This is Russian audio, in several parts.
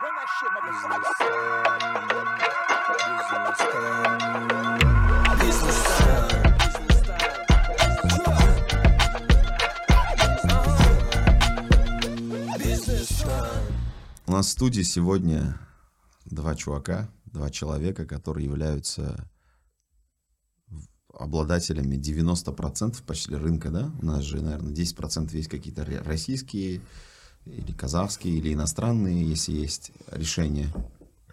Run that shit, motherfucker. У нас в студии сегодня два чувака, два человека, которые являются обладателями 90% почти рынка, да? У нас же, наверное, 10% есть какие-то российские или казахские, или иностранные, если есть решения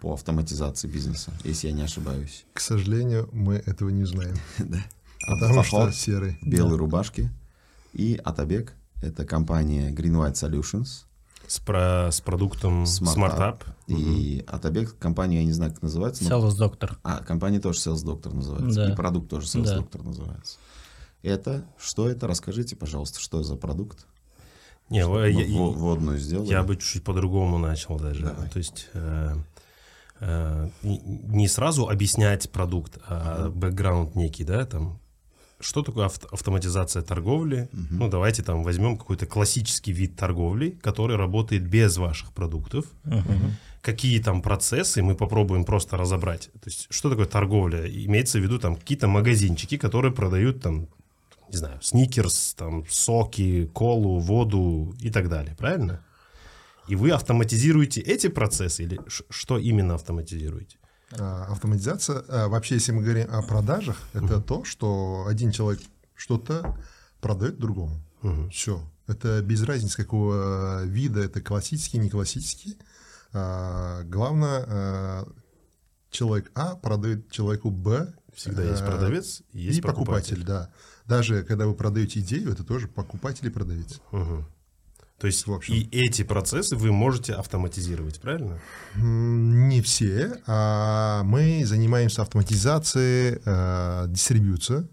по автоматизации бизнеса, если я не ошибаюсь. К сожалению, мы этого не знаем. Да. Потому что серый. в белой рубашке. И Атабек, это компания Green White Solutions. С, про, с продуктом Smart Up. И Атабек, компания, я не знаю, как называется. но- Sales доктор. А, компания тоже Sales Doctor называется. Да. И продукт тоже Sales Да. Doctor называется. Это, что это? Расскажите, пожалуйста, что за продукт? Не, я, я- вводную сделали. я бы чуть-чуть по-другому начал даже. Давай. То есть э, э, не- сразу объяснять продукт, а бэкграунд некий, да, там. Что такое авт- автоматизация торговли? Ну, давайте там возьмем какой-то классический вид торговли, который работает без ваших продуктов. Какие там процессы, мы попробуем просто разобрать. То есть, что такое торговля? Имеется в виду там какие-то магазинчики, которые продают там, не знаю, сникерс, там, соки, колу, воду и так далее, правильно? И вы автоматизируете эти процессы или что именно автоматизируете? А, Автоматизация, а, вообще, если мы говорим о продажах, это то, что один человек что-то продает другому. Все. Это без разницы, какого вида, это классический, не классический. А, Главное, а, человек А продает человеку Б. Всегда есть а, продавец и есть покупатель. да. Даже когда вы продаете идею, это тоже покупатель и продавец. Мгм. То есть В общем. и эти процессы вы можете автоматизировать, правильно? Не все. а мы занимаемся автоматизацией э, дистрибьюции.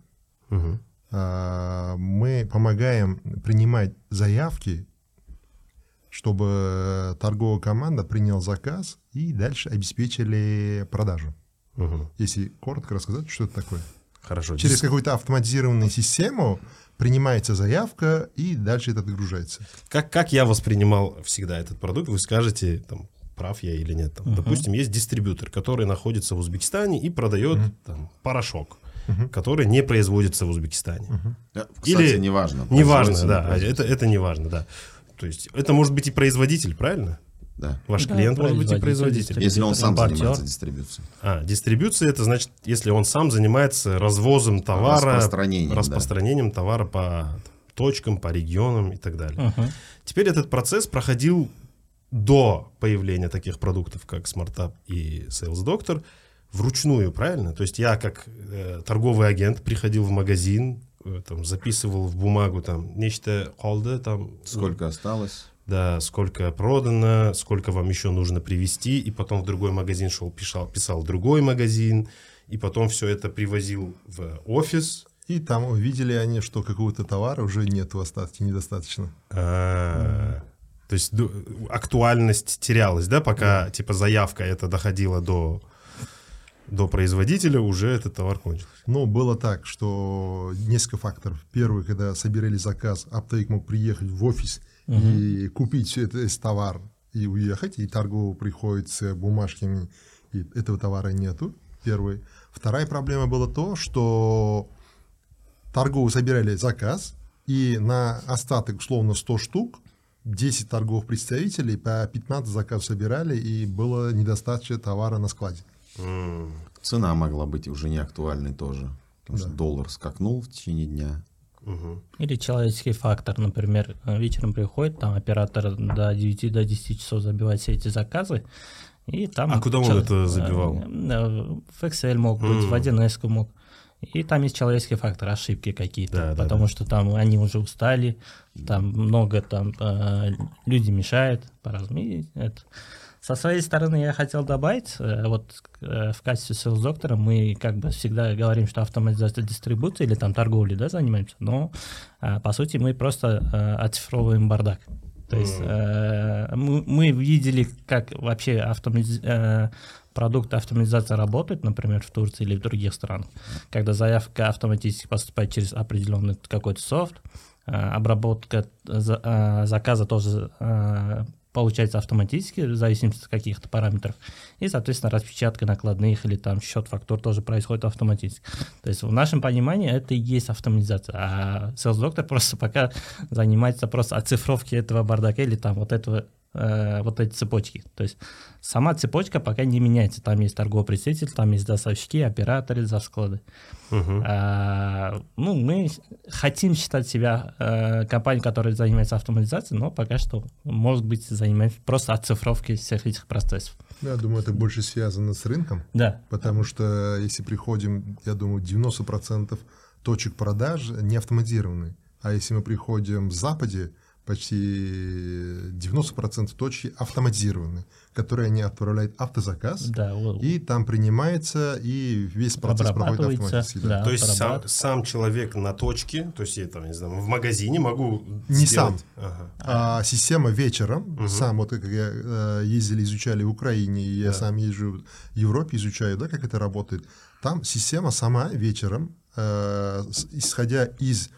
Мгм. А, Мы помогаем принимать заявки, чтобы торговая команда приняла заказ и дальше обеспечили продажу. Мгм. Если коротко рассказать, что это такое. Хорошо. Через Дис- какую-то автоматизированную систему принимается заявка и дальше это отгружается. Как, как я воспринимал всегда этот продукт, вы скажете, там, прав я или нет. Там, Допустим, есть дистрибьютор, который находится в Узбекистане и продает там, порошок, который не производится в Узбекистане. Кстати, Или- неважно. Неважно, да, не это, это не важно, да. То есть это может быть и производитель, правильно? Да. Ваш Да, клиент может быть и производитель. Если он сам Импортер. занимается дистрибьюцией. А, дистрибьюция это значит, если он сам занимается развозом товара, Распространением, да. распространением товара по точкам, по регионам и так далее. Теперь этот процесс проходил до появления таких продуктов, как SmartUp и Sales Doctor, вручную, правильно? То есть я как э, торговый агент приходил в магазин, там, записывал в бумагу там нечто холда, там Сколько осталось? да, сколько продано, сколько вам еще нужно привезти, и потом в другой магазин шел, писал, писал другой магазин, и потом все это привозил в офис. И там увидели они, что какого-то товара уже нет в остатке, недостаточно. А, То есть актуальность терялась, да, пока типа заявка это доходила до до производителя, уже этот товар кончился. Ну, было так, что несколько факторов. Первый, когда собирали заказ, Аптек мог приехать в офис и купить все это, весь товар и уехать, и торговый приходит с бумажками, и этого товара нету. Первый. Вторая проблема была то, что торговые собирали заказ, и на остаток, условно, 100 штук, 10 торговых представителей по 15 заказов собирали, и было недостаточно товара на складе. Цена могла быть уже не актуальной тоже. Потому что доллар скакнул в течение дня. Или человеческий фактор, например, э, вечером приходит, там оператор до 9 до 10 часов забивает все эти заказы, и там... А куда он это забивал? э, э, В Excel мог быть, в 1С мог. И там есть человеческий фактор, ошибки какие-то, Да, да, потому да. что там они уже устали, там много там э, люди мешают по-разному. И это. Со своей стороны я хотел добавить, э, вот э, в качестве sales доктора мы как бы всегда говорим, что автоматизация дистрибуции или там торговли, да, занимаемся, но э, по сути мы просто оцифровываем бардак. То есть э, мы, мы видели, как вообще автомати- э, продукт автоматизации работает, например, в Турции или в других странах, когда заявка автоматически поступает через определенный какой-то софт, э, обработка за- э, заказа тоже э, получается автоматически, в зависимости от каких-то параметров. И, соответственно, распечатка накладных или там счет фактур тоже происходит автоматически. То есть в нашем понимании это и есть автоматизация. А Sales Doctor просто пока занимается просто оцифровкой этого бардака или там вот этого э, вот эти цепочки. То есть сама цепочка пока не меняется. Там есть торговый представитель, там есть доставщики, операторы за склады. А, ну, мы хотим считать себя э, компанией, которая занимается автоматизацией, но пока что, может быть, занимаемся просто оцифровкой всех этих процессов. Я думаю, это больше связано с рынком, Да. потому что если приходим, я думаю, 90% точек продаж не автоматизированы. А если мы приходим в Западе, почти 90% точки автоматизированы, которые они отправляют автозаказ, Да, вот. и там принимается, и весь процесс проходит автоматически. да. да. То есть сам, сам человек на точке, то есть я там, не знаю, в магазине могу Не сделать- Ага. А система вечером, сам вот как я э, ездили, изучали в Украине, и я сам езжу в Европе, изучаю, да, как это работает. Там система сама вечером, э, исходя из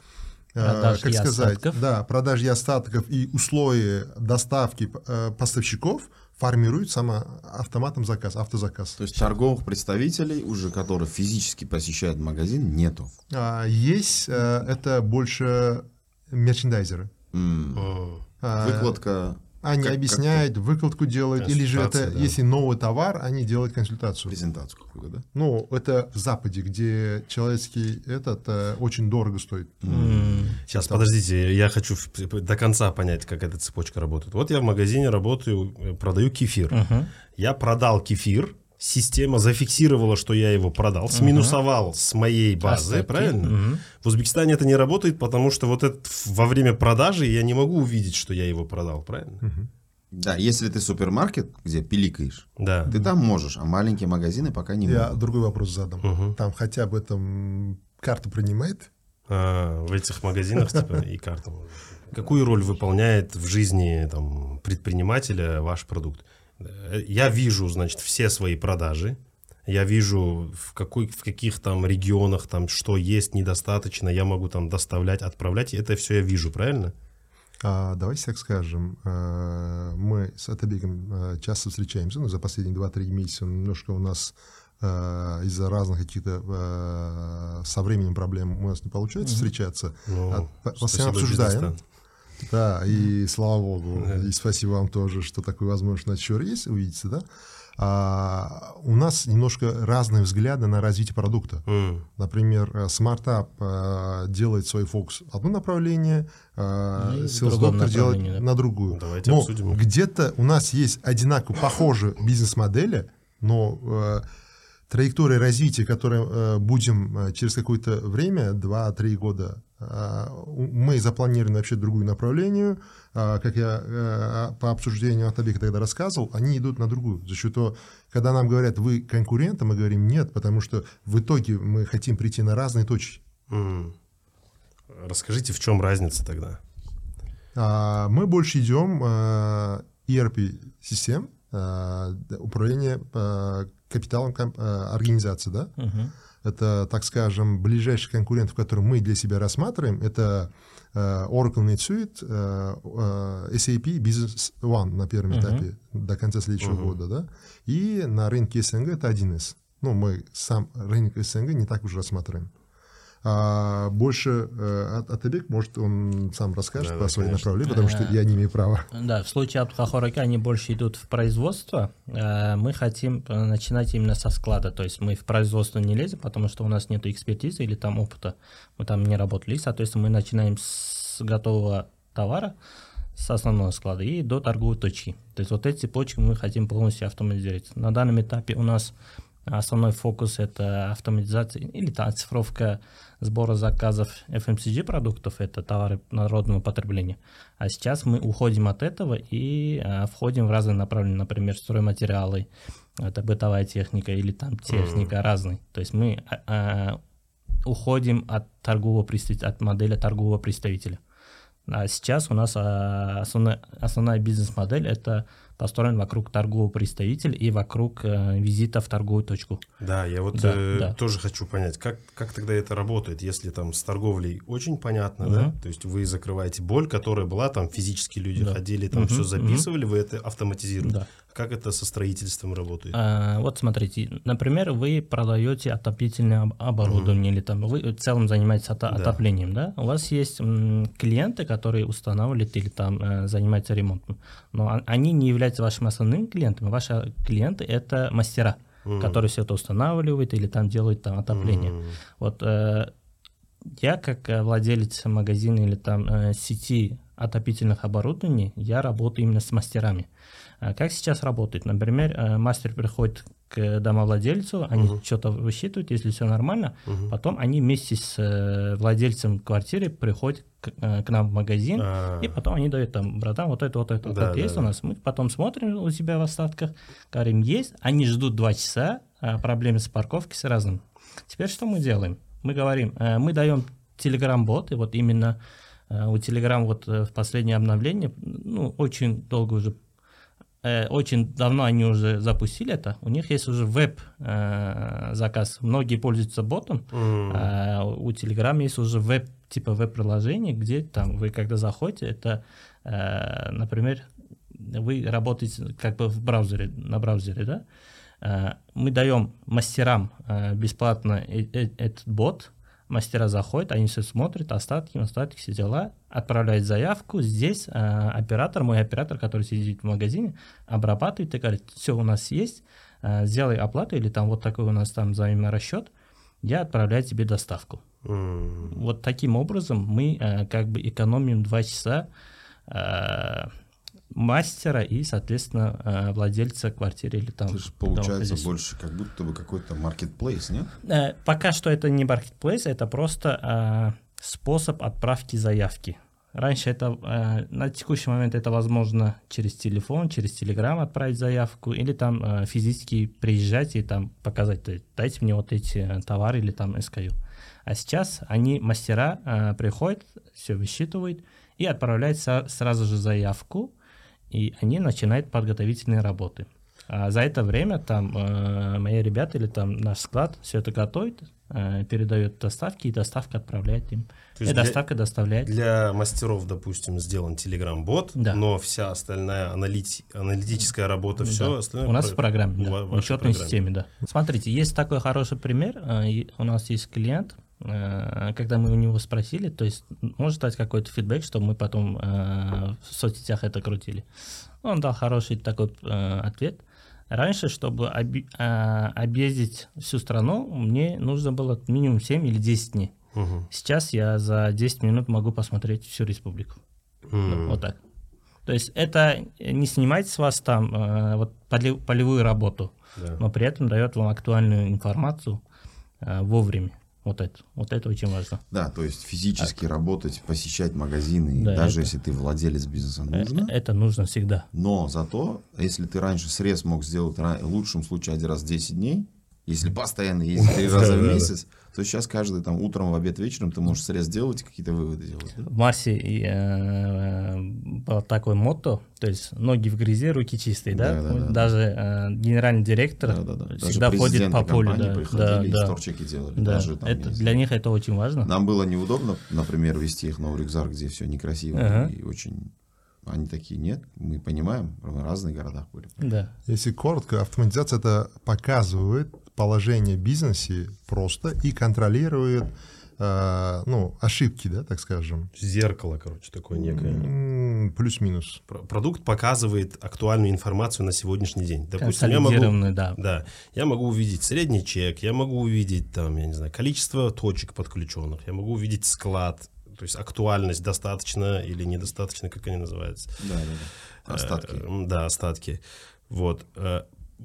э, Продаж как сказать, остатков. да, продаж и остатков и условия доставки э, поставщиков формирует сама автоматом заказ, автозаказ. То есть торговых представителей, уже которые физически посещают магазин, нету. А, есть э, это больше мерчендайзеры. М. А, Выкладка, Они как- как объясняют, выкладку делают, или же это, да. если новый товар, они делают консультацию. презентацию какую-то, да? Ну, это в Западе, где человеческий этот э, очень дорого стоит. М, Сейчас, подождите, я хочу до конца понять, как эта цепочка работает. Вот я в магазине работаю, э, продаю кефир. мгм. Я продал кефир, система зафиксировала, что я его продал, сминусовал с моей базы, Остатки. правильно? Мгм. В Узбекистане это не работает, потому что вот это во время продажи я не могу увидеть, что я его продал, правильно? Да, если ты супермаркет, где пиликаешь, Да. ты там можешь, а маленькие магазины пока не Я могут. другой вопрос задам. Мгм. Там хотя бы там карту принимает? А, в этих магазинах типа и карта. Какую роль выполняет в жизни там, предпринимателя ваш продукт? Э, Я вижу, значит, все свои продажи. Я вижу, в, какой, в каких там регионах там что есть недостаточно, я могу там доставлять, отправлять. Это все я вижу, правильно? А, давайте так скажем, э, мы с Атабеком э, часто встречаемся, ну, за последние 2-3 месяца немножко у нас из-за разных каких-то со временем проблем у нас не получается встречаться. Ну, А, по- постоянно обсуждаем. Да, и слава богу, и спасибо вам тоже, что такую возможность еще есть, увидите, да. А, у нас немножко разные взгляды на развитие продукта. М, Например, э, SmartUp э, делает свой фокус одно направление, э, в Sales другом Doctor делает да. на другую. Давайте но обсудим. где-то у нас есть одинаково похожие бизнес-модели, но э, траектория развития, которую э, будем э, через какое-то время, 2-3 года, э, мы запланировали вообще другую направлению. Э, Как я э, по обсуждению Атабека тогда рассказывал, они идут на другую. За счет того, когда нам говорят, вы конкуренты, мы говорим нет, потому что в итоге мы хотим прийти на разные точки. Расскажите, в чем разница тогда? А, Мы больше идем э, ERP-систем, э, управление капиталом организации, да? Мгм. Это, так скажем, ближайших конкурентов, которые мы для себя рассматриваем, это э, Oracle NetSuite, э, э, SAP Business One на первом Мгм. этапе до конца следующего Мгм. года, да? И на рынке СНГ это 1С. Ну, мы сам рынок СНГ не так уже рассматриваем. А больше э, От- Атабек, может, он сам расскажет Да, по да, своей конечно. направлению, потому что я не имею права. Да, в случае Абдухахорака они больше идут в производство. Э, Мы хотим э, начинать именно со склада. То есть мы в производство не лезем, потому что у нас нет экспертизы или там опыта. Мы там не работали. Соответственно, мы начинаем с готового товара, с основного склада и до торговой точки. То есть вот эти цепочки мы хотим полностью автоматизировать. На данном этапе у нас основной фокус это автоматизация или там оцифровка сбора заказов FMCG продуктов, это товары народного потребления. А сейчас мы уходим от этого и а, входим в разные направления, например, стройматериалы, это бытовая техника или там техника разный. То есть мы а, а, уходим от торгового представителя, от модели торгового представителя. А сейчас у нас а, основная, основная бизнес-модель это построен вокруг торгового представителя и вокруг э, визита в торговую точку. Да, я вот Да, э, да. тоже хочу понять, как, как тогда это работает, если там с торговлей очень понятно, да? Мгм. То есть вы закрываете боль, которая была, там физически люди Да. ходили, там Мгм, все записывали, вы это автоматизируете. Да. Как это со строительством работает? А, вот смотрите, например, вы продаете отопительное об- оборудование или там вы в целом занимаетесь ото- Да. отоплением, да? У вас есть м, клиенты, которые устанавливают или там э, занимаются ремонтом, но он- они не являются вашими основными клиентами. Ваши клиенты это мастера, Мгм. которые все это устанавливают или там делают там отопление. М, Вот э, я как э, владелец магазина или там э, сети отопительных оборудований, я работаю именно с мастерами. А Как сейчас работает? Например, э, мастер приходит к домовладельцу, они Мгм. что-то высчитывают, если все нормально, мгм. потом они вместе с э, владельцем квартиры приходят к, э, к нам в магазин, А, и потом они дают там, братан, вот это, вот это, вот Да, это да, есть да. у нас. Мы потом смотрим у себя в остатках, говорим, есть. Они ждут два часа, а проблемы с парковкой с разным. Теперь что мы делаем? Мы говорим, э, мы даем Telegram-бот, и вот именно у Telegram вот в последнее обновление, ну, очень долго уже, очень давно они уже запустили это, у них есть уже веб-заказ. Многие пользуются ботом, а у Telegram есть уже веб, типа веб-приложение, где там вы когда заходите, это, э, например, вы работаете как бы в браузере, на браузере, да? Э, Мы даем мастерам э, бесплатно э- э- этот бот, мастера заходят, они все смотрят, остатки, остатки, все дела, отправляют заявку, здесь э, оператор, мой оператор, который сидит в магазине, обрабатывает и говорит, все у нас есть, э, сделай оплату, или там вот такой у нас там взаиморасчет, я отправляю тебе доставку. м. Вот таким образом мы э, как бы экономим два часа э, мастера и, соответственно, э, владельца квартиры или там. Это же получается больше как будто бы какой-то маркетплейс, нет? Э, Пока что это не marketplace, это просто э, способ отправки заявки. Раньше это, на текущий момент это возможно через телефон, через телеграм отправить заявку, или там физически приезжать и там показать, дайте мне вот эти товары или там SKU. А сейчас они, мастера, приходят, все высчитывают и отправляют сразу же заявку, и они начинают подготовительные работы. А за это время там э, мои ребята или там наш склад все это готовит, э, передает доставки, и доставка отправляет им. То И есть для- доставка доставляет. Для мастеров, допустим, сделан Telegram-бот, Да. но вся остальная аналити- аналитическая работа, все Да. остальное... У нас про- в программе, да, в учетной программе. системе, да. Смотрите, есть такой хороший пример. э, У нас есть клиент, э, когда мы у него спросили, то есть может дать какой-то фидбэк, чтобы мы потом э, в соцсетях это крутили. Он дал хороший такой э, ответ. Раньше, чтобы оби- э, объездить всю страну, мне нужно было минимум 7 или 10 дней. Мгм. Сейчас я за 10 минут могу посмотреть всю республику. М. Вот так. То есть это не снимает с вас там э, вот полевую работу, Да. но при этом дает вам актуальную информацию э, вовремя. Вот это. Вот это очень важно. Да, то есть физически работать, посещать магазины, Да, даже это- если ты владелец бизнеса, Э, нужно. Это нужно всегда. Но зато, если ты раньше срез мог сделать в лучшем случае один раз в 10 дней, если постоянно ездить три раза в месяц, то сейчас каждый там утром, в обед, вечером ты можешь срез делать и какие-то выводы делать. да? В Марсе и, э, было такое мото, то есть ноги в грязи, руки чистые, да? Да-да-да. Даже э, генеральный директор Да-да-да. Даже всегда ходит по полю. Да, приходили да, и да. делали. Да, Даже, там, это, для них это очень важно. Нам было неудобно, например, вести их на рюкзак, где все некрасиво Ага. и очень... Они такие, нет, мы понимаем, мы в разных городах были. Да. Если коротко, автоматизация это показывает положение в бизнесе просто и контролирует э, ну, ошибки, да, так скажем. Зеркало, короче, такое некое. Плюс-минус. Про- Продукт показывает актуальную информацию на сегодняшний день. Допустим, я могу, да. да, я могу увидеть средний чек, я могу увидеть там, я не знаю, количество точек подключенных, я могу увидеть склад, то есть актуальность достаточно или недостаточно, как они называются. Да, да, да. Остатки. Э, Да, остатки. Вот. э,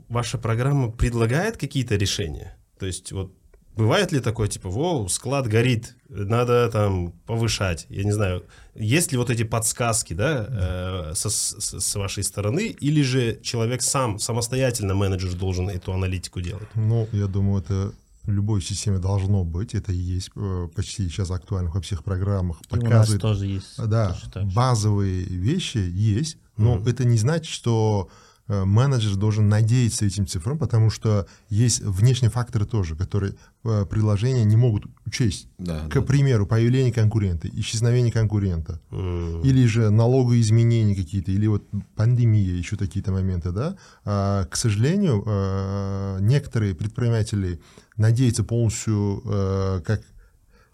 Ваша программа предлагает какие-то решения? То есть вот бывает ли такое, типа, воу, склад горит, надо там повышать, я не знаю, есть ли вот эти подсказки, да, э, со- с, с вашей стороны, или же человек сам, самостоятельно менеджер должен эту аналитику делать? Ну, я думаю, это в любой системе должно быть. Это и есть э, почти сейчас актуально во всех программах. И у нас Показывает тоже есть. Да, точно так же. базовые вещи есть, но Мгм. это не значит, что менеджер должен надеяться этим цифрам, потому что есть внешние факторы тоже, которые э, приложения не могут учесть. Да, К да. примеру, появление конкурента, исчезновение конкурента, М, или же налоговые изменения какие-то, или вот пандемия, еще какие-то моменты, да. А, к сожалению, э, некоторые предприниматели надеются полностью э, как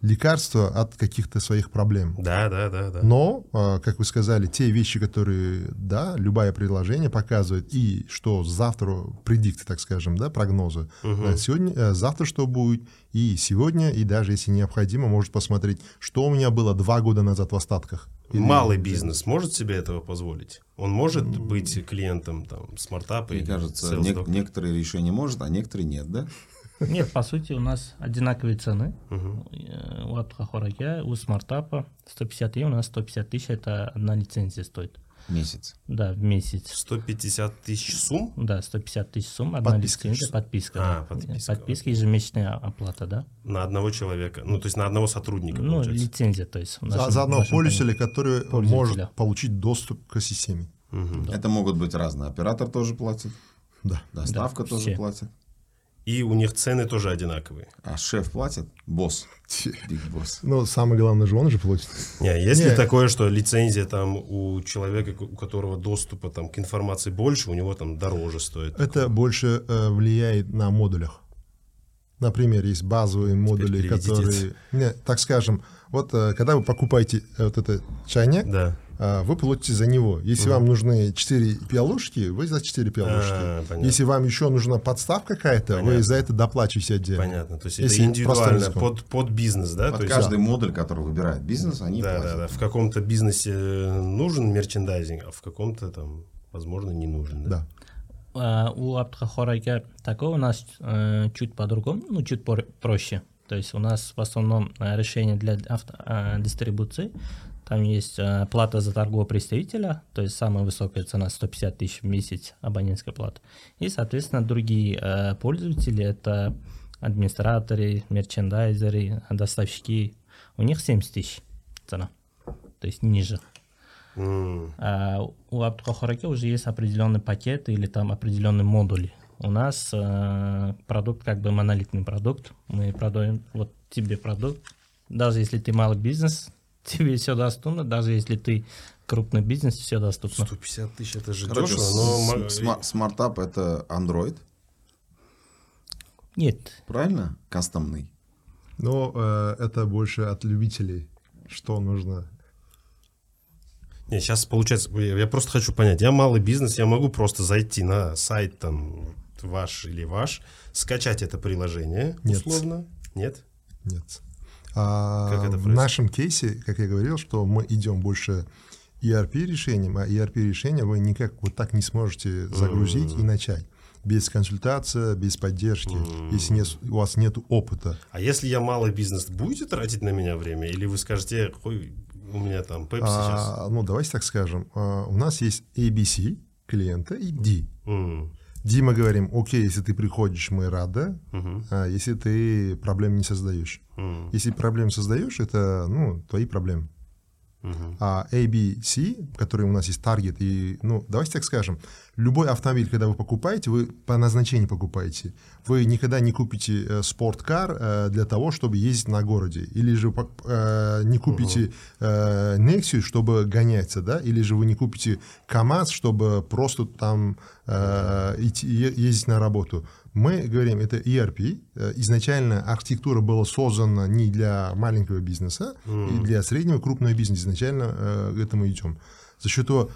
лекарство от каких-то своих проблем. Да, да, да, да. Но, а, как вы сказали, те вещи, которые, да, любое приложение показывает, и что завтра, предикты, так скажем, да, прогнозы. А сегодня, э, завтра что будет, и сегодня, и даже если необходимо, может посмотреть, что у меня было два года назад в остатках. Или- Малый бизнес может себе этого позволить? Он может быть клиентом там смартапа Мне кажется, Doc? некоторые решения может, а некоторые нет, да? Нет, по сути, у нас одинаковые цены. Э, У Абхахораге, у смартапа 150 и у нас 150 тысяч, это одна лицензия стоит. Месяц. Да, в месяц. 150 тысяч сумм? Да, 150 тысяч сумм, одна Подписка. лицензия, подписка. А, да. подписка, Подписка, ежемесячная оплата, да? На одного человека. Ну, то есть на одного сотрудника, Ну, получается. лицензия, то есть. За, нашем- за в одного пользователя, который Пользователя. может получить доступ к системе. Мгм. Это могут быть разные. Оператор тоже платит, Да. доставка Да, тоже все. платит. И у них цены тоже одинаковые. А шеф платит? Босс. Биг босс. Но самое главное же он же платит. Не, есть ли такое, что лицензия там у человека, у которого доступа там к информации больше, у него там дороже стоит? Это больше э, влияет на модулях. Например, есть базовые модули, которые... Не, так скажем, вот э, когда вы покупаете э, вот этот чайник, Да. А, вы платите за него. Если вам нужны 4 пиалушки, вы за 4 пиалушки. А, понятно. Если вам еще нужна подставка какая-то, вы за это доплачиваете отдельно. Понятно. То есть Если это индивидуально под, под бизнес, да? Под То есть- каждый модуль, который выбирает бизнес, они Да, платят. да, да. В каком-то бизнесе нужен мерчендайзинг, а в каком-то там, возможно, не нужен. Да. Да. А, У Абдхахораga такое у нас э, чуть по-другому, ну, чуть проще. То есть у нас в основном э, решение для авто- э, дистрибуции. Там есть э, плата за торгового представителя, то есть самая высокая цена 150 тысяч в месяц абонентская плата. И, соответственно, другие э, пользователи, это администраторы, мерчендайзеры, доставщики, у них 70 тысяч цена, то есть ниже. М, А у Абдухахараке уже есть определенные пакеты или там определенные модули. У нас э, продукт как бы монолитный продукт. Мы продаем вот тебе продукт. Даже если ты малый бизнес, тебе все доступно. Даже если ты крупный бизнес, все доступно. 150 тысяч, это же Короче, дешево, но... с- м- сма- смартап это Android, Нет, правильно? Кастомный. Но э, это больше от любителей, что нужно. Не, сейчас получается, я я просто хочу понять, я малый бизнес, я могу просто зайти на сайт там ваш или ваш, скачать это приложение, Нет. условно? Нет? Нет. А в нашем кейсе, как я говорил, что мы идем больше ERP решением, а ERP решение вы никак вот так не сможете загрузить и начать. Без консультации, без поддержки, если нет, у вас нет опыта. А если я малый бизнес, будете тратить на меня время? Или вы скажете, «Ой, у меня там Pepsi сейчас? А, ну, давайте так скажем. А, у нас есть ABC клиента и D. М, Мы говорим, окей, если ты приходишь, мы рады, мгм, а если ты проблем не создаешь. м, Если проблем создаешь, это ну, твои проблемы. Мгм. А A, B, C, который у нас есть таргет, и, ну, давайте так скажем, любой автомобиль, когда вы покупаете, вы по назначению покупаете. Вы никогда не купите э, спорткар э, для того, чтобы ездить на городе. Или же э, не купите э, Nexus, чтобы гоняться, да? Или же вы не купите КАМАЗ, чтобы просто там э, идти, ездить на работу. Мы говорим, это ERP. Э, Изначально архитектура была создана не для маленького бизнеса, и для среднего крупного бизнеса. Изначально э, к этому идем. За счет того,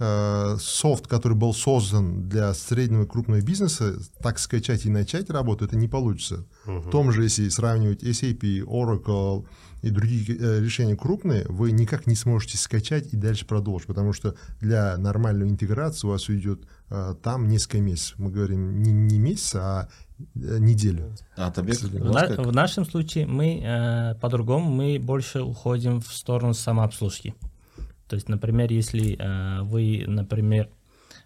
э, софт, который был создан для среднего и крупного бизнеса, так скачать и начать работу, это не получится. В том же, если сравнивать SAP, Oracle и другие э, решения крупные, вы никак не сможете скачать и дальше продолжить, потому что для нормальной интеграции у вас уйдет э, там несколько месяцев. Мы говорим не, не месяц, а э, неделю. А Табек, В, на- в нашем случае мы э, по-другому, мы больше уходим в сторону самообслужки. То есть, например, если э, вы, например,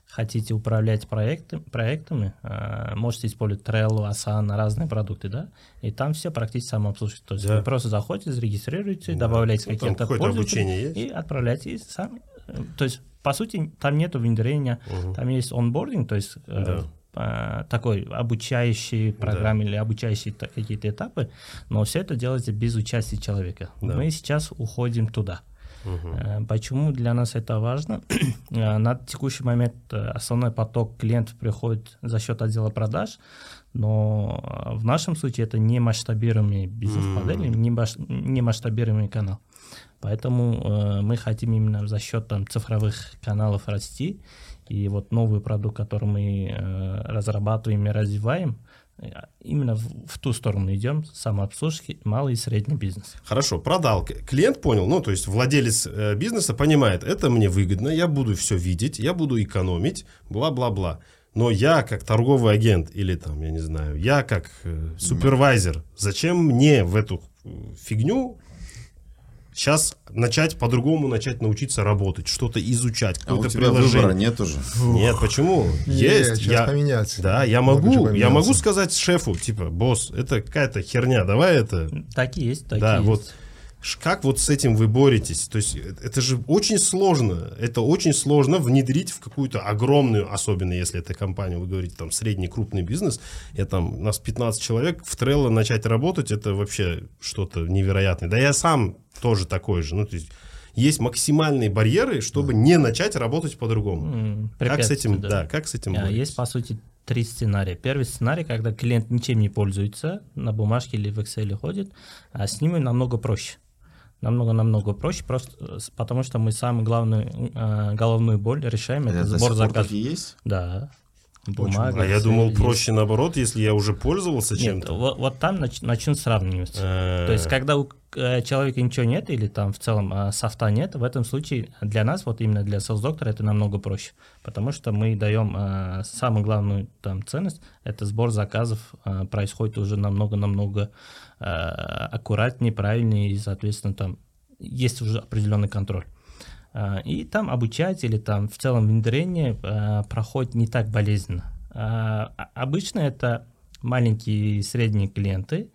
хотите управлять проекты, проектами, э, можете использовать Trello, Asana, разные продукты, да, и там все практически самообслужка. То есть Да. вы просто заходите, зарегистрируете, добавляете Ну, какие-то есть? и отправляете сами. э, То есть по сути, там нету внедрения, Мгм. там есть онбординг, то есть э, Да. такой обучающий программы или обучающие какие-то этапы, но все это делается без участия человека. Да. Мы сейчас уходим туда. Э, Почему для нас это важно? Э, На текущий момент э, основной поток клиентов приходит за счет отдела продаж, но в нашем случае это не масштабируемый бизнес-модель, не, маш- не масштабируемый канал. Поэтому э, мы хотим именно за счет там, цифровых каналов расти. И вот новый продукт, который мы э, разрабатываем и развиваем, именно в, в ту сторону идем, самообслужки, малый и средний бизнес. Хорошо, продал. Клиент понял, ну, то есть владелец э, бизнеса понимает, это мне выгодно, я буду все видеть, я буду экономить, бла-бла-бла. Но я как торговый агент или там, я не знаю, я как э, супервайзер, зачем мне в эту э, фигню сейчас начать по-другому, начать научиться работать, что-то изучать, А у какое-то тебя приложение? выбора нет уже. Нет, почему? Есть. сейчас Я, поменять. да, я могу, я могу сказать шефу, типа, босс, это какая-то херня, давай это Так и есть, так да, и есть. вот как вот с этим вы боретесь? То есть э, это же очень сложно. Это очень сложно внедрить в какую-то огромную, особенно если это компания, вы говорите, там средний крупный бизнес, и там у нас 15 человек, в Trello начать работать, это вообще что-то невероятное. Да я сам тоже такой же. Ну, то есть есть максимальные барьеры, чтобы не начать работать по-другому. Как с этим, препятствия, да. как с этим А, боретесь? Есть, по сути, три сценария. Первый сценарий, когда клиент ничем не пользуется, на бумажке или в Excel ходит, а с ними намного проще. Намного-намного проще, просто э, потому что мы самую главную э, головную боль решаем, это Это сбор заказов. есть? Да. Бумага. А я думал, есть. проще наоборот, если я уже пользовался Нет, чем-то. вот, вот там нач- начнут сравнивать. Э, То есть, когда у э, человека ничего нет, или там в целом э, софта нет, в этом случае для нас, вот именно для sales доктора, это намного проще. Потому что мы даем э, самую главную там ценность, это сбор заказов э, происходит уже намного-намного э, аккуратнее, правильнее, и, соответственно, там есть уже определенный контроль. А, И там обучать или там в целом внедрение а, проходит не так болезненно. Обычно это маленькие и средние клиенты,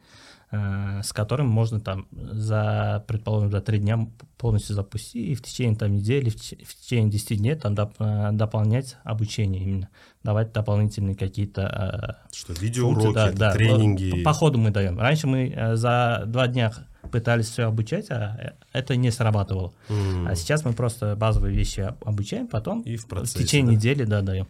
с которым можно там за, предположим, за три дня полностью запустить и в течение там недели, в теч- в течение 10 дней там доп- а, дополнять обучение именно, давать дополнительные какие-то а, Что, видеоуроки, да, да. тренинги. По, по ходу мы даем. Раньше мы э, за два дня пытались все обучать, а э, это не срабатывало. М. А сейчас мы просто базовые вещи об- обучаем, потом И в процессе, течение да. недели да, даем.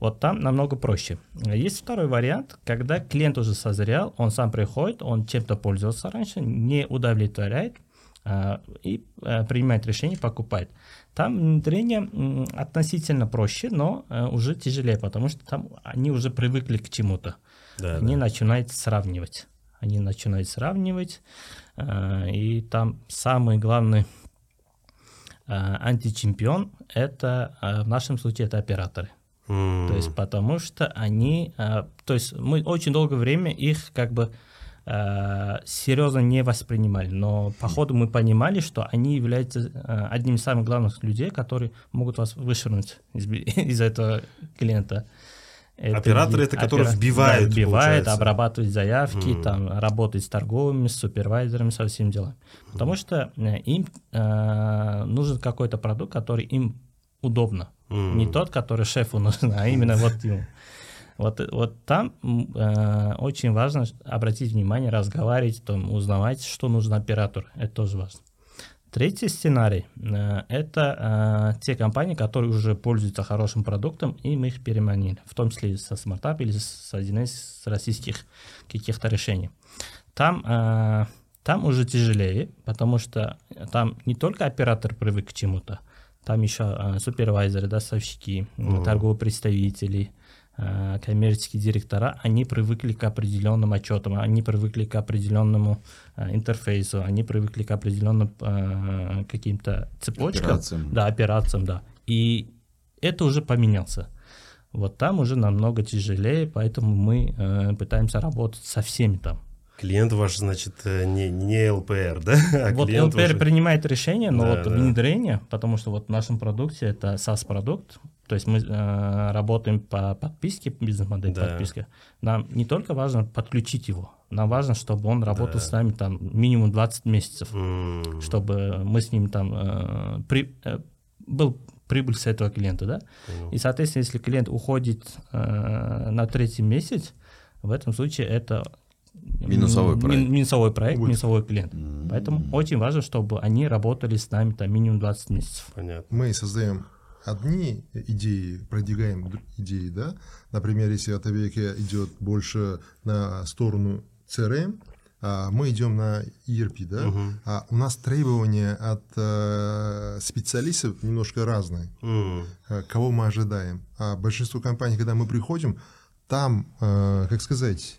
Вот там намного проще. Есть второй вариант, когда клиент уже созрел, он сам приходит, он чем-то пользовался раньше, не удовлетворяет а, и а, принимает решение, покупает. Там внедрение относительно проще, но э, уже тяжелее, потому что там они уже привыкли к чему-то Да, они да. начинают сравнивать. Они начинают сравнивать, э, и там самый главный э, античемпион это э, в нашем случае это операторы. То есть потому что они, э, то есть мы очень долгое время их как бы э, серьезно не воспринимали, но по ходу мы понимали, что они являются э, одним из самых главных людей, которые могут вас вышвырнуть из, из этого клиента. Операторы это которые вбивают, да, вбивают, получается. обрабатывают заявки, Мгм. там работают с торговыми, с супервайзерами, со всеми делами. Потому что э, им э, нужен какой-то продукт, который им удобно. М. Не тот, который шефу нужен, а именно вот ему. Вот, вот там э, очень важно обратить внимание, разговаривать, там, узнавать, что нужно оператору. Это тоже важно. Третий сценарий э, – это э, те компании, которые уже пользуются хорошим продуктом, и мы их переманили, в том числе со стартап или с одним из российских каких-то решений. Там, э, там уже тяжелее, потому что там не только оператор привык к чему-то, там еще супервайзеры, доставщики, м, торговые представители, коммерческие директора, они привыкли к определенным отчетам, они привыкли к определенному э, интерфейсу, они привыкли к определенным э, каким-то цепочкам. Операциям. Да, операциям, да. И это уже поменялся. Вот там уже намного тяжелее, поэтому мы э, пытаемся работать со всеми там. Клиент ваш, значит, э, не, не ЛПР, да? А вот ЛПР уже- принимает решение, но Да, вот да. внедрение, потому что вот в нашем продукте это SaaS-продукт, то есть мы э, работаем по подписке, бизнес-модель Да. подписки. Нам не только важно подключить его, нам важно, чтобы он работал Да. с нами там минимум 20 месяцев, М. чтобы мы с ним там э, при- э, был прибыль с этого клиента, да? Понял. И, соответственно, если клиент уходит э, на третий месяц, в этом случае это Минусовой проект. мин- минусовой проект, Будет. минусовой клиент. Поэтому очень важно, чтобы они работали с нами там минимум 20 месяцев. Понятно. мы создаем одни идеи, продвигаем идеи, да. Например, если Атавеке идет больше на сторону CRM, а мы идем на ERP, да. А у нас требования от э, специалистов немножко разные. Э, кого мы ожидаем. А большинство компаний, когда мы приходим, там, э, как сказать,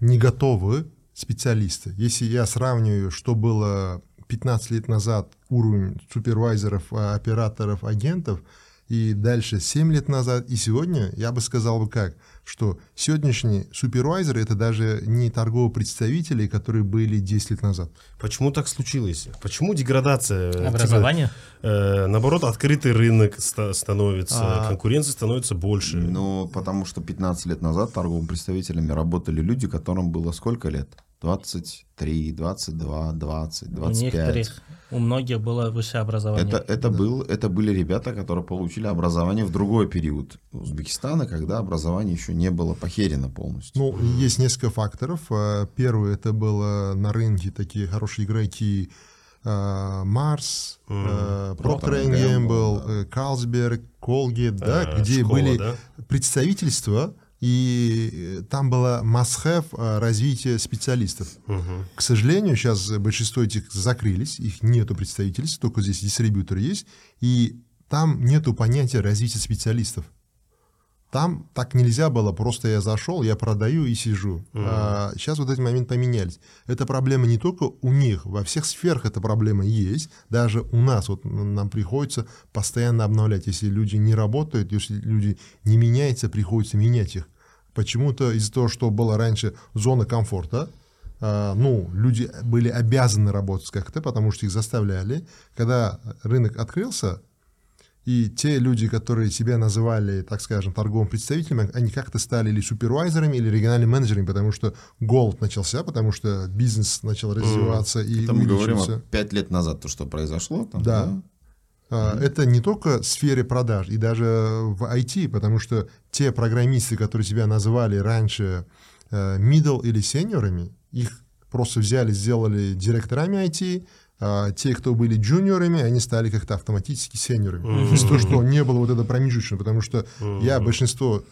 не готовы специалисты. Если я сравниваю, что было 15 лет назад уровень супервайзеров, а, операторов, агентов, и дальше 7 лет назад, и сегодня, я бы сказал бы как, что сегодняшние супервайзеры это даже не торговые представители, которые были 10 лет назад. Почему так случилось? Почему деградация? Типа, Образование? э, наоборот, открытый рынок ста- становится, А. конкуренции становится больше. Ну, потому что 15 лет назад торговыми представителями работали люди, которым было сколько лет? 23, 22, 20, У 25. некоторых, у многих было высшее образование. Это, это, был, это были ребята, которые получили образование в другой период Узбекистана, когда образование еще не было похерено полностью. Ну, есть несколько факторов. А, Первый, это было на рынке такие хорошие игроки а, Марс, а, Procter Procter Gamble, Gamble, э, Carlsberg, Colgate, да, где школа, были да? представительства, и э, там было must-have развития специалистов. Мгм. К сожалению, сейчас большинство этих закрылись, их нету представительств, только здесь дистрибьюторы есть, и там нету понятия развития специалистов. Там так нельзя было, просто я зашел, я продаю и сижу. А сейчас вот эти моменты поменялись. Эта проблема не только у них, во всех сферах эта проблема есть. Даже у нас вот нам приходится постоянно обновлять. Если люди не работают, если люди не меняются, приходится менять их. Почему-то из-за того, что была раньше зона комфорта, а, ну, люди были обязаны работать как-то, потому что их заставляли. Когда рынок открылся, и те люди, которые себя называли, так скажем, торговым представителями, они как-то стали или супервайзерами, или региональными менеджерами, потому что голод начался, потому что бизнес начал развиваться и Это мы говорим увеличился. о 5 лет назад, то, что произошло. Там, Да. А, Это не только в сфере продаж, и даже в IT, потому что те программисты, которые себя называли раньше э, middle или сеньорами, их просто взяли, сделали директорами IT, а те, кто были джуниорами, они стали как-то автоматически сеньорами. Из-за того, что не было вот этого промежуточного, потому что я большинство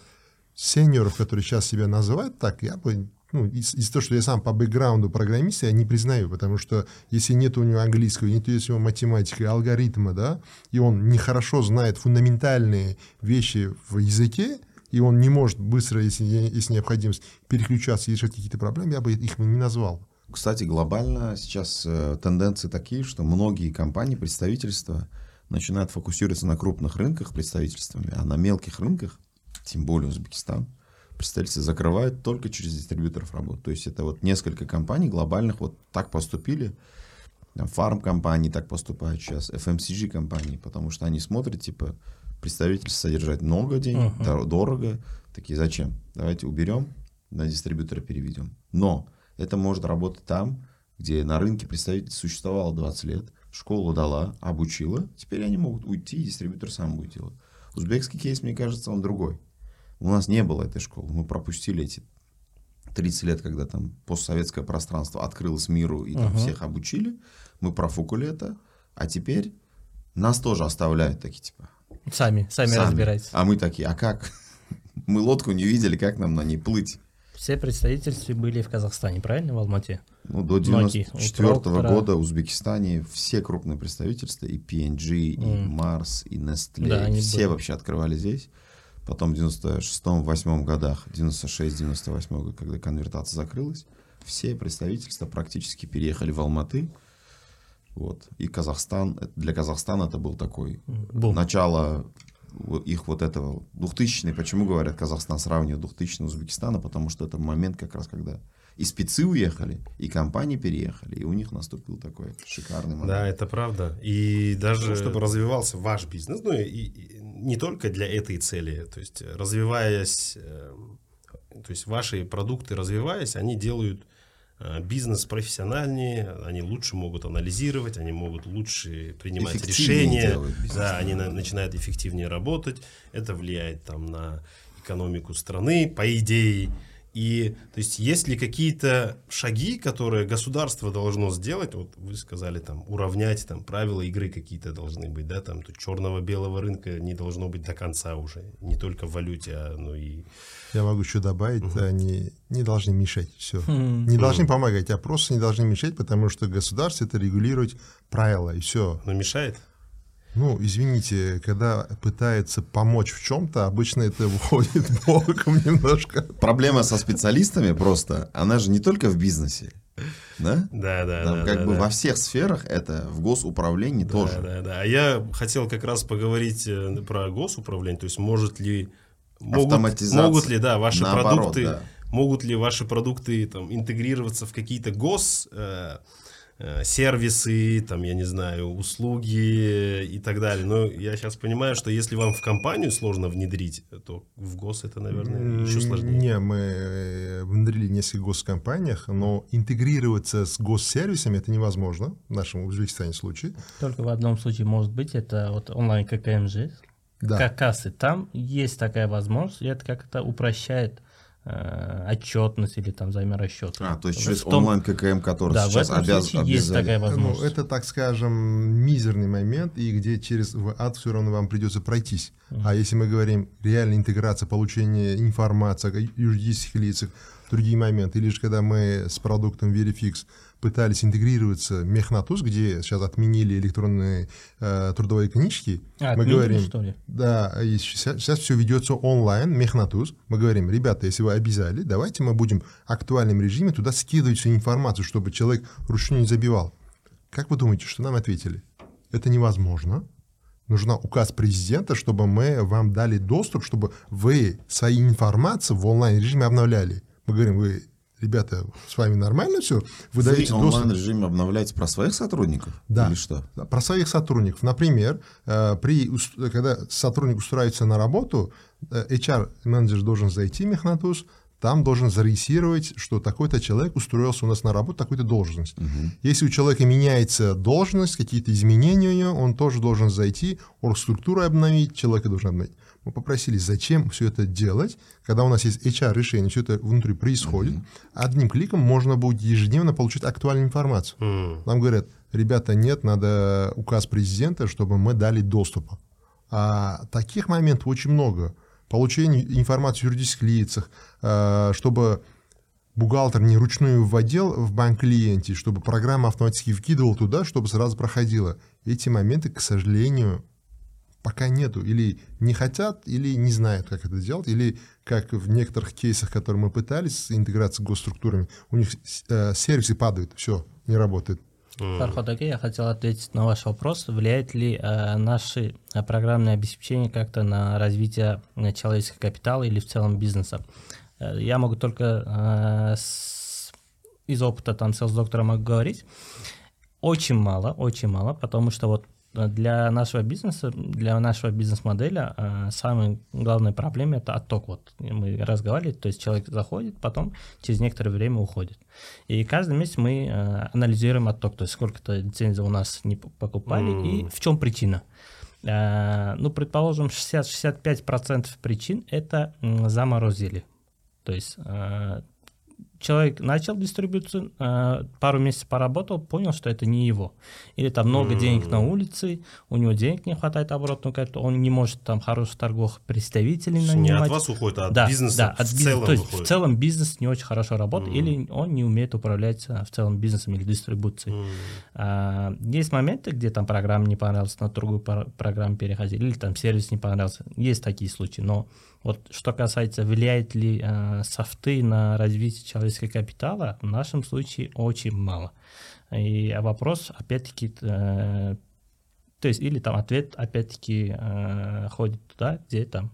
сеньоров, которые сейчас себя называют так, я бы ну, из- из-за того, что я сам по бэкграунду программиста, я не признаю, потому что если нет у него английского, нет у него математики, алгоритма, да, и он нехорошо знает фундаментальные вещи в языке, и он не может быстро, если есть необходимость, переключаться и решать какие-то проблемы, я бы их не назвал. Кстати, глобально сейчас э, тенденции такие, что многие компании, представительства начинают фокусироваться на крупных рынках представительствами, а на мелких рынках, тем более Узбекистан, представительства закрывают только через дистрибьюторов работу. То есть это вот несколько компаний глобальных вот так поступили. Там фарм-компании так поступают сейчас, FMCG-компании, потому что они смотрят, типа, представительство содержать много денег, дор- дорого. Такие, зачем? Давайте уберем, на дистрибьютора переведем. Но это может работать там, где на рынке представитель существовало 20 лет, школу дала, обучила, теперь они могут уйти, и дистрибьютор сам будет делать. Узбекский кейс, мне кажется, он другой. У нас не было этой школы, мы пропустили эти 30 лет, когда там постсоветское пространство открылось миру и там Ага. всех обучили, мы профукали это, а теперь нас тоже оставляют такие, типа, Сами, сами, сами. разбирайтесь. А мы такие, а как? Мы лодку не видели, как нам на ней плыть? Все представительства были в Казахстане, правильно, в Алмате? Ну, до Многие. 94 У Проктора. года в Узбекистане все крупные представительства, и PNG, и Мгм. Mars, и Nestle, Да, все были. вообще открывали здесь. Потом в 96-8 годах, 96-98 год, когда конвертация закрылась, все представительства практически переехали в Алматы. Вот. И Казахстан, это- для Казахстана это был такой Бум. начало их вот этого 2000 почему говорят Казахстан сравнивает 2000 Узбекистана, потому что это момент как раз, когда и спецы уехали, и компании переехали, и у них наступил такой шикарный момент. Да, это правда. И даже чтобы развивался ваш бизнес, ну и, и не только для этой цели, то есть развиваясь, э, то есть ваши продукты развиваясь, они делают э, бизнес профессиональнее, они лучше могут анализировать, они могут лучше принимать решения, бизнес, да, они да. на- начинают эффективнее работать, это влияет там на экономику страны, по идее. И то есть есть ли какие-то шаги, которые государство должно сделать? Вот вы сказали там уравнять там правила игры какие-то должны быть, да, там тут черного-белого рынка не должно быть до конца уже, не только в валюте, а ну и Я могу еще добавить, они не должны мешать, все. Не должны помогать, а просто не должны мешать, потому что государство это регулировать правила, и все. ну, мешает. Ну, извините, когда пытается помочь в чем-то, обычно это выходит боком немножко. Проблема со специалистами просто, она же не только в бизнесе, да? Да, да, Там да. как да, бы да. во всех сферах это, в госуправлении Да, тоже. да, да. А я хотел как раз поговорить э, про госуправление, то есть может ли могут, Автоматизация. могут ли, да, ваши Наоборот, продукты, да. могут ли ваши продукты там интегрироваться в какие-то гос э, сервисы, там, я не знаю, услуги и так далее. Но я сейчас понимаю, что если вам в компанию сложно внедрить, то в гос это, наверное, еще сложнее. Не, мы э, внедрили в нескольких госкомпаниях, но интегрироваться с госсервисами это невозможно в нашем Узбекистане случае. Только в одном случае может быть, это вот онлайн ККМЖ, Да. как кассы. Там есть такая возможность, и это как-то упрощает э, отчетность или там взаиморасчет. А, то есть В через том- онлайн ККМ, который Да, сейчас этом обяз- случае есть такая Ну, возможность. это, так скажем, мизерный момент, и где через ад все равно вам придется пройтись. А если мы говорим реальная интеграция, получение информации о юридических лицах, другие моменты, или же когда мы с продуктом Verifix пытались интегрироваться в Мехнатус, где сейчас отменили электронные э, трудовые книжки, А, мы говорим, что ли? да, и сейчас, все ведется онлайн, Мехнатус. Мы говорим, ребята, если вы обязали, давайте мы будем в актуальном режиме туда скидывать всю информацию, чтобы человек ручную не забивал. Как вы думаете, что нам ответили? Это невозможно. Нужна указ президента, чтобы мы вам дали доступ, чтобы вы свои информации в онлайн-режиме обновляли. Мы говорим, вы, ребята, с вами нормально все? Вы, Вы даете доступ? онлайн-режиме обновляете про своих сотрудников? Да. Или что? Про своих сотрудников. Например, э, при, когда сотрудник устраивается на работу, э, HR-менеджер должен зайти в Мехнатус, там должен зарегистрировать, что такой-то человек устроился у нас на работу, такую-то должность. Если у человека меняется должность, какие-то изменения у него, он тоже должен зайти, оргструктуру обновить, человека должен обновить. Мы попросили, зачем все это делать, когда у нас есть HR-решение, все это внутри происходит. Одним кликом можно будет ежедневно получить актуальную информацию. М. Нам говорят, ребята, нет, надо указ президента, чтобы мы дали доступ. А таких моментов очень много. Получение информации о юридических лицах, э, чтобы бухгалтер не ручную вводил в банк клиенте, чтобы программа автоматически вкидывала туда, чтобы сразу проходила. Эти моменты, к сожалению, пока нету. Или не хотят, или не знают, как это делать, или как в некоторых кейсах, которые мы пытались с интеграцией с госструктурами, у них э, сервисы падают, все, не работает. Фархад Аке, я хотел ответить на ваш вопрос. Влияет ли э, наши э, программные обеспечения как-то на развитие э, человеческого капитала или в целом бизнеса? Э, я могу только э, с- из опыта там с доктора могу говорить. Очень мало, очень мало, потому что вот для нашего бизнеса, для нашего бизнес-модели э, самая главная проблема это отток. Вот мы разговаривали, то есть человек заходит, потом через некоторое время уходит. И каждый месяц мы э, анализируем отток, то есть сколько-то лицензий у нас не покупали и в чем причина. Ну, предположим, 60-65% причин это заморозили. То есть человек начал дистрибуцию, э, пару месяцев поработал, понял, что это не его. Или там много денег на улице, у него денег не хватает оборотную карту, он не может там хороших торговых представителей Не нанимать. от вас уходит, а от да, бизнеса да, от в бизнеса. целом То есть в целом бизнес не очень хорошо работает, или он не умеет управлять а, в целом бизнесом или дистрибуцией. А, есть моменты, где там программа не понравилась, на другую программу переходили, или там сервис не понравился. Есть такие случаи, но вот что касается, влияет ли а, софты на развитие человеческого капитала, в нашем случае очень мало. И вопрос, опять-таки, э, то есть, или там ответ, опять-таки, э, ходит туда, где там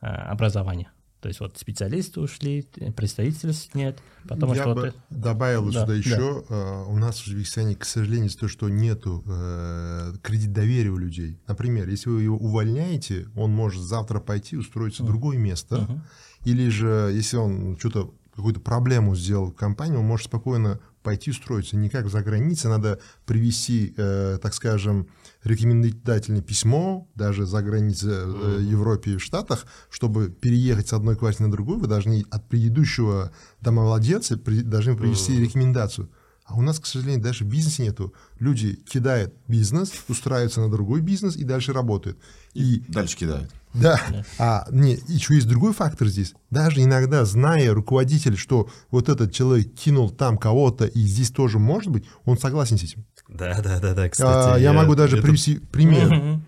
э, образование. То есть вот специалисты ушли, представительств нет, потому Я что бы вот, э, добавил Да, сюда да. еще, э, у нас в Узбекистане, к сожалению, того, что нету э, кредит доверия у людей. Например, если вы его увольняете, он может завтра пойти устроиться в другое место. Или же, если он что-то какую-то проблему сделал компания, он может спокойно пойти устроиться. Не как за границей, надо привести, э, так скажем, рекомендательное письмо, даже за границей э, Европе и в Штатах, чтобы переехать с одной квартиры на другую, вы должны от предыдущего домовладельца при- должны привести рекомендацию. А у нас, к сожалению, даже в бизнесе нету. Люди кидают бизнес, устраиваются на другой бизнес и дальше работают. И Дальше кидают. да, а не, еще есть другой фактор здесь. Даже иногда, зная руководитель, что вот этот человек кинул там кого-то, и здесь тоже может быть, он согласен с этим. Да, да, да, да, А, кстати. я, могу даже это- привести пример.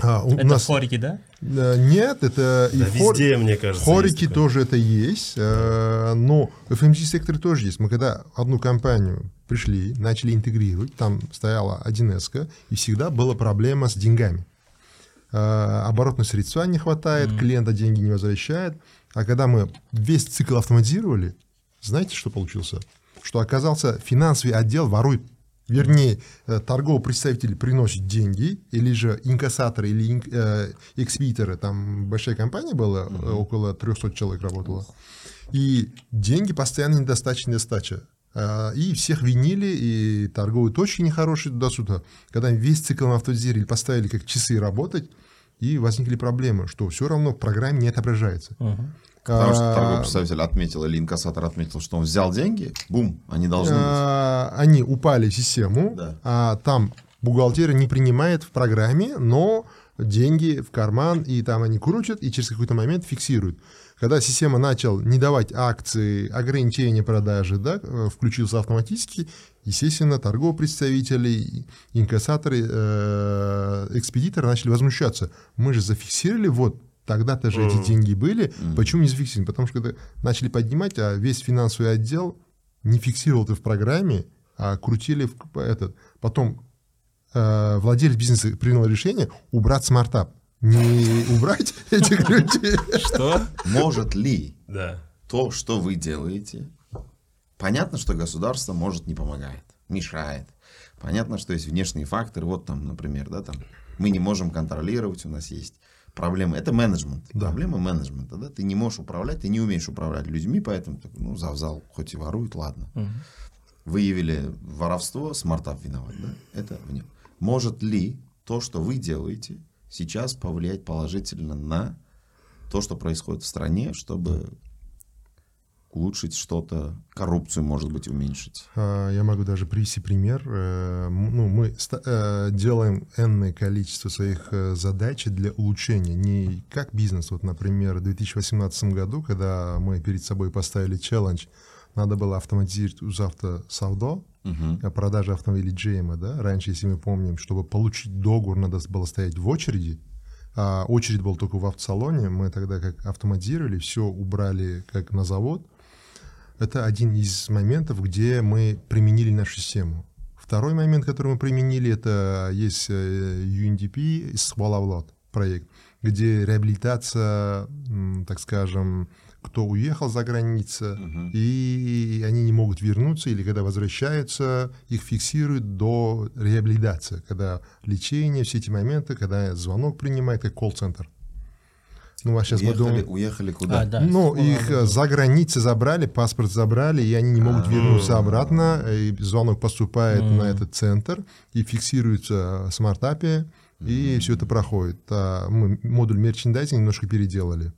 А, у Это нас хорики, да? нет, это и Да, хор- везде, мне кажется, хорики тоже это есть, э, но в FMG секторе тоже есть. Мы когда одну компанию пришли, начали интегрировать, там стояла 1С, и всегда была проблема с деньгами. Э, Оборотных средства не хватает, клиента деньги не возвращает. А когда мы весь цикл автоматизировали, знаете, что получился? Что оказался финансовый отдел ворует Вернее, э, торговый представитель приносит деньги, или же инкассаторы, или ин- э, экспедиторы, там большая компания была, э, около 300 человек работало, и деньги постоянно недостаточно недостача. Э, И всех винили, и торговые точки нехорошие туда-сюда. Когда весь цикл автозирили, поставили как часы работать, и возникли проблемы, что все равно в программе не отображается. Потому что А, торговый представитель отметил или инкассатор отметил, что он взял деньги, бум, они должны быть. А, они упали в систему, Да. а там бухгалтерия не принимает в программе, но деньги в карман, и там они крутят, и через какой-то момент фиксируют. Когда система начал не давать акции, ограничения продажи, да, э, включился автоматически, естественно, торговые представители, инкассаторы, э, экспедиторы начали возмущаться. Мы же зафиксировали, вот, тогда-то же эти деньги были, почему не зафиксировали? Потому что когда начали поднимать, а весь финансовый отдел не фиксировал это в программе, а крутили в этот. Потом э, владелец бизнеса принял решение убрать смартап. Не убрать этих людей. Что? Может ли Да. то, что вы делаете, понятно, что государство может не помогает, мешает. Понятно, что есть внешние факторы. Вот там, например, да, там мы не можем контролировать, у нас есть проблемы. Это менеджмент. Да. Проблема менеджмента. Да? Ты не можешь управлять, ты не умеешь управлять людьми, поэтому ну, завзал, хоть и ворует, ладно. Выявили воровство, смартап виноват. Да? Это в нем. Может ли то, что вы делаете, сейчас повлиять положительно на то, что происходит в стране, чтобы улучшить что-то, коррупцию, может быть, уменьшить. А, Я могу даже привести пример. Э, Ну, мы э, делаем энное количество своих э, задач для улучшения. Не как бизнес. Вот, например, в 2018 году, когда мы перед собой поставили челлендж, надо было автоматизировать УЗАВТО Савдо, э, продажи автомобилей GM, да. Раньше, если мы помним, чтобы получить договор, надо было стоять в очереди. А очередь была только в автосалоне. Мы тогда как автоматизировали, все убрали как на завод. Это один из моментов, где мы применили нашу систему. Второй момент, который мы применили, это есть э, UNDP Свалавлот проект, где реабилитация, так скажем, кто уехал за границу, и они не могут вернуться, или когда возвращаются, их фиксируют до реабилитации, когда лечение, все эти моменты, когда звонок принимает, как колл-центр. Ну, а сейчас мы Уехали, думаем... уехали куда? А, да. Ну, их Богу. за границей забрали, паспорт забрали, и они не могут вернуться обратно. И звонок поступает на этот центр и фиксируется в смартапе, и все это проходит. А мы модуль мерчендайзинга немножко переделали.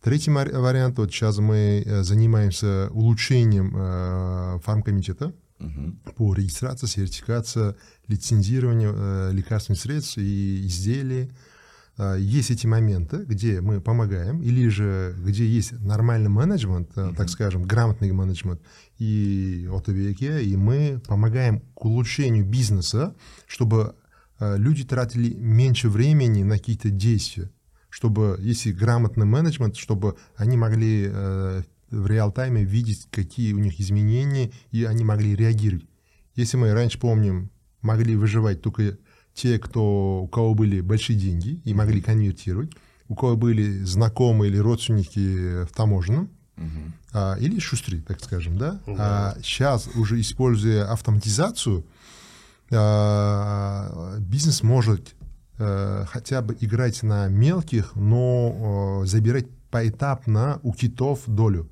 Третий мар- вариант, вот сейчас мы э, занимаемся улучшением э, фармкомитета по регистрации, сертификации, лицензированию э, лекарственных средств и изделий. А, Есть эти моменты, где мы помогаем, или же где есть нормальный менеджмент, э, так скажем, грамотный менеджмент и ОТВК, и мы помогаем к улучшению бизнеса, чтобы э, люди тратили меньше времени на какие-то действия, чтобы, если грамотный менеджмент, чтобы они могли э, в реал-тайме видеть, какие у них изменения, и они могли реагировать. Если мы раньше помним, могли выживать только те, кто, у кого были большие деньги и могли конвертировать, у кого были знакомые или родственники в таможенном, а, или шустри, так скажем, да. А сейчас уже используя автоматизацию, а, бизнес может э, хотя бы играть на мелких, но э, забирать поэтапно у китов долю.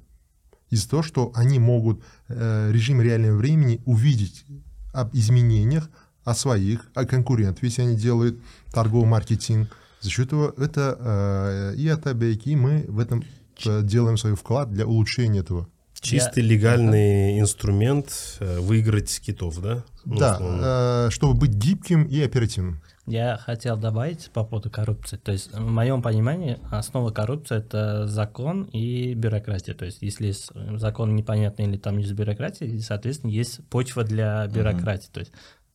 Из-за того, что они могут э, режим реального времени увидеть об изменениях, о своих, о конкурентах, если они делают торговый маркетинг. За счет этого это э, и от Абейки, и мы в этом э, делаем свой вклад для улучшения этого. Чистый легальный инструмент э, выиграть китов, да? Ну, да, условно. э, чтобы быть гибким и оперативным. Я хотел добавить по поводу коррупции. То есть, в моем понимании, основа коррупции это закон и бюрократия. То есть, если закон непонятный или там есть бюрократия, соответственно, есть почва для бюрократии. То есть,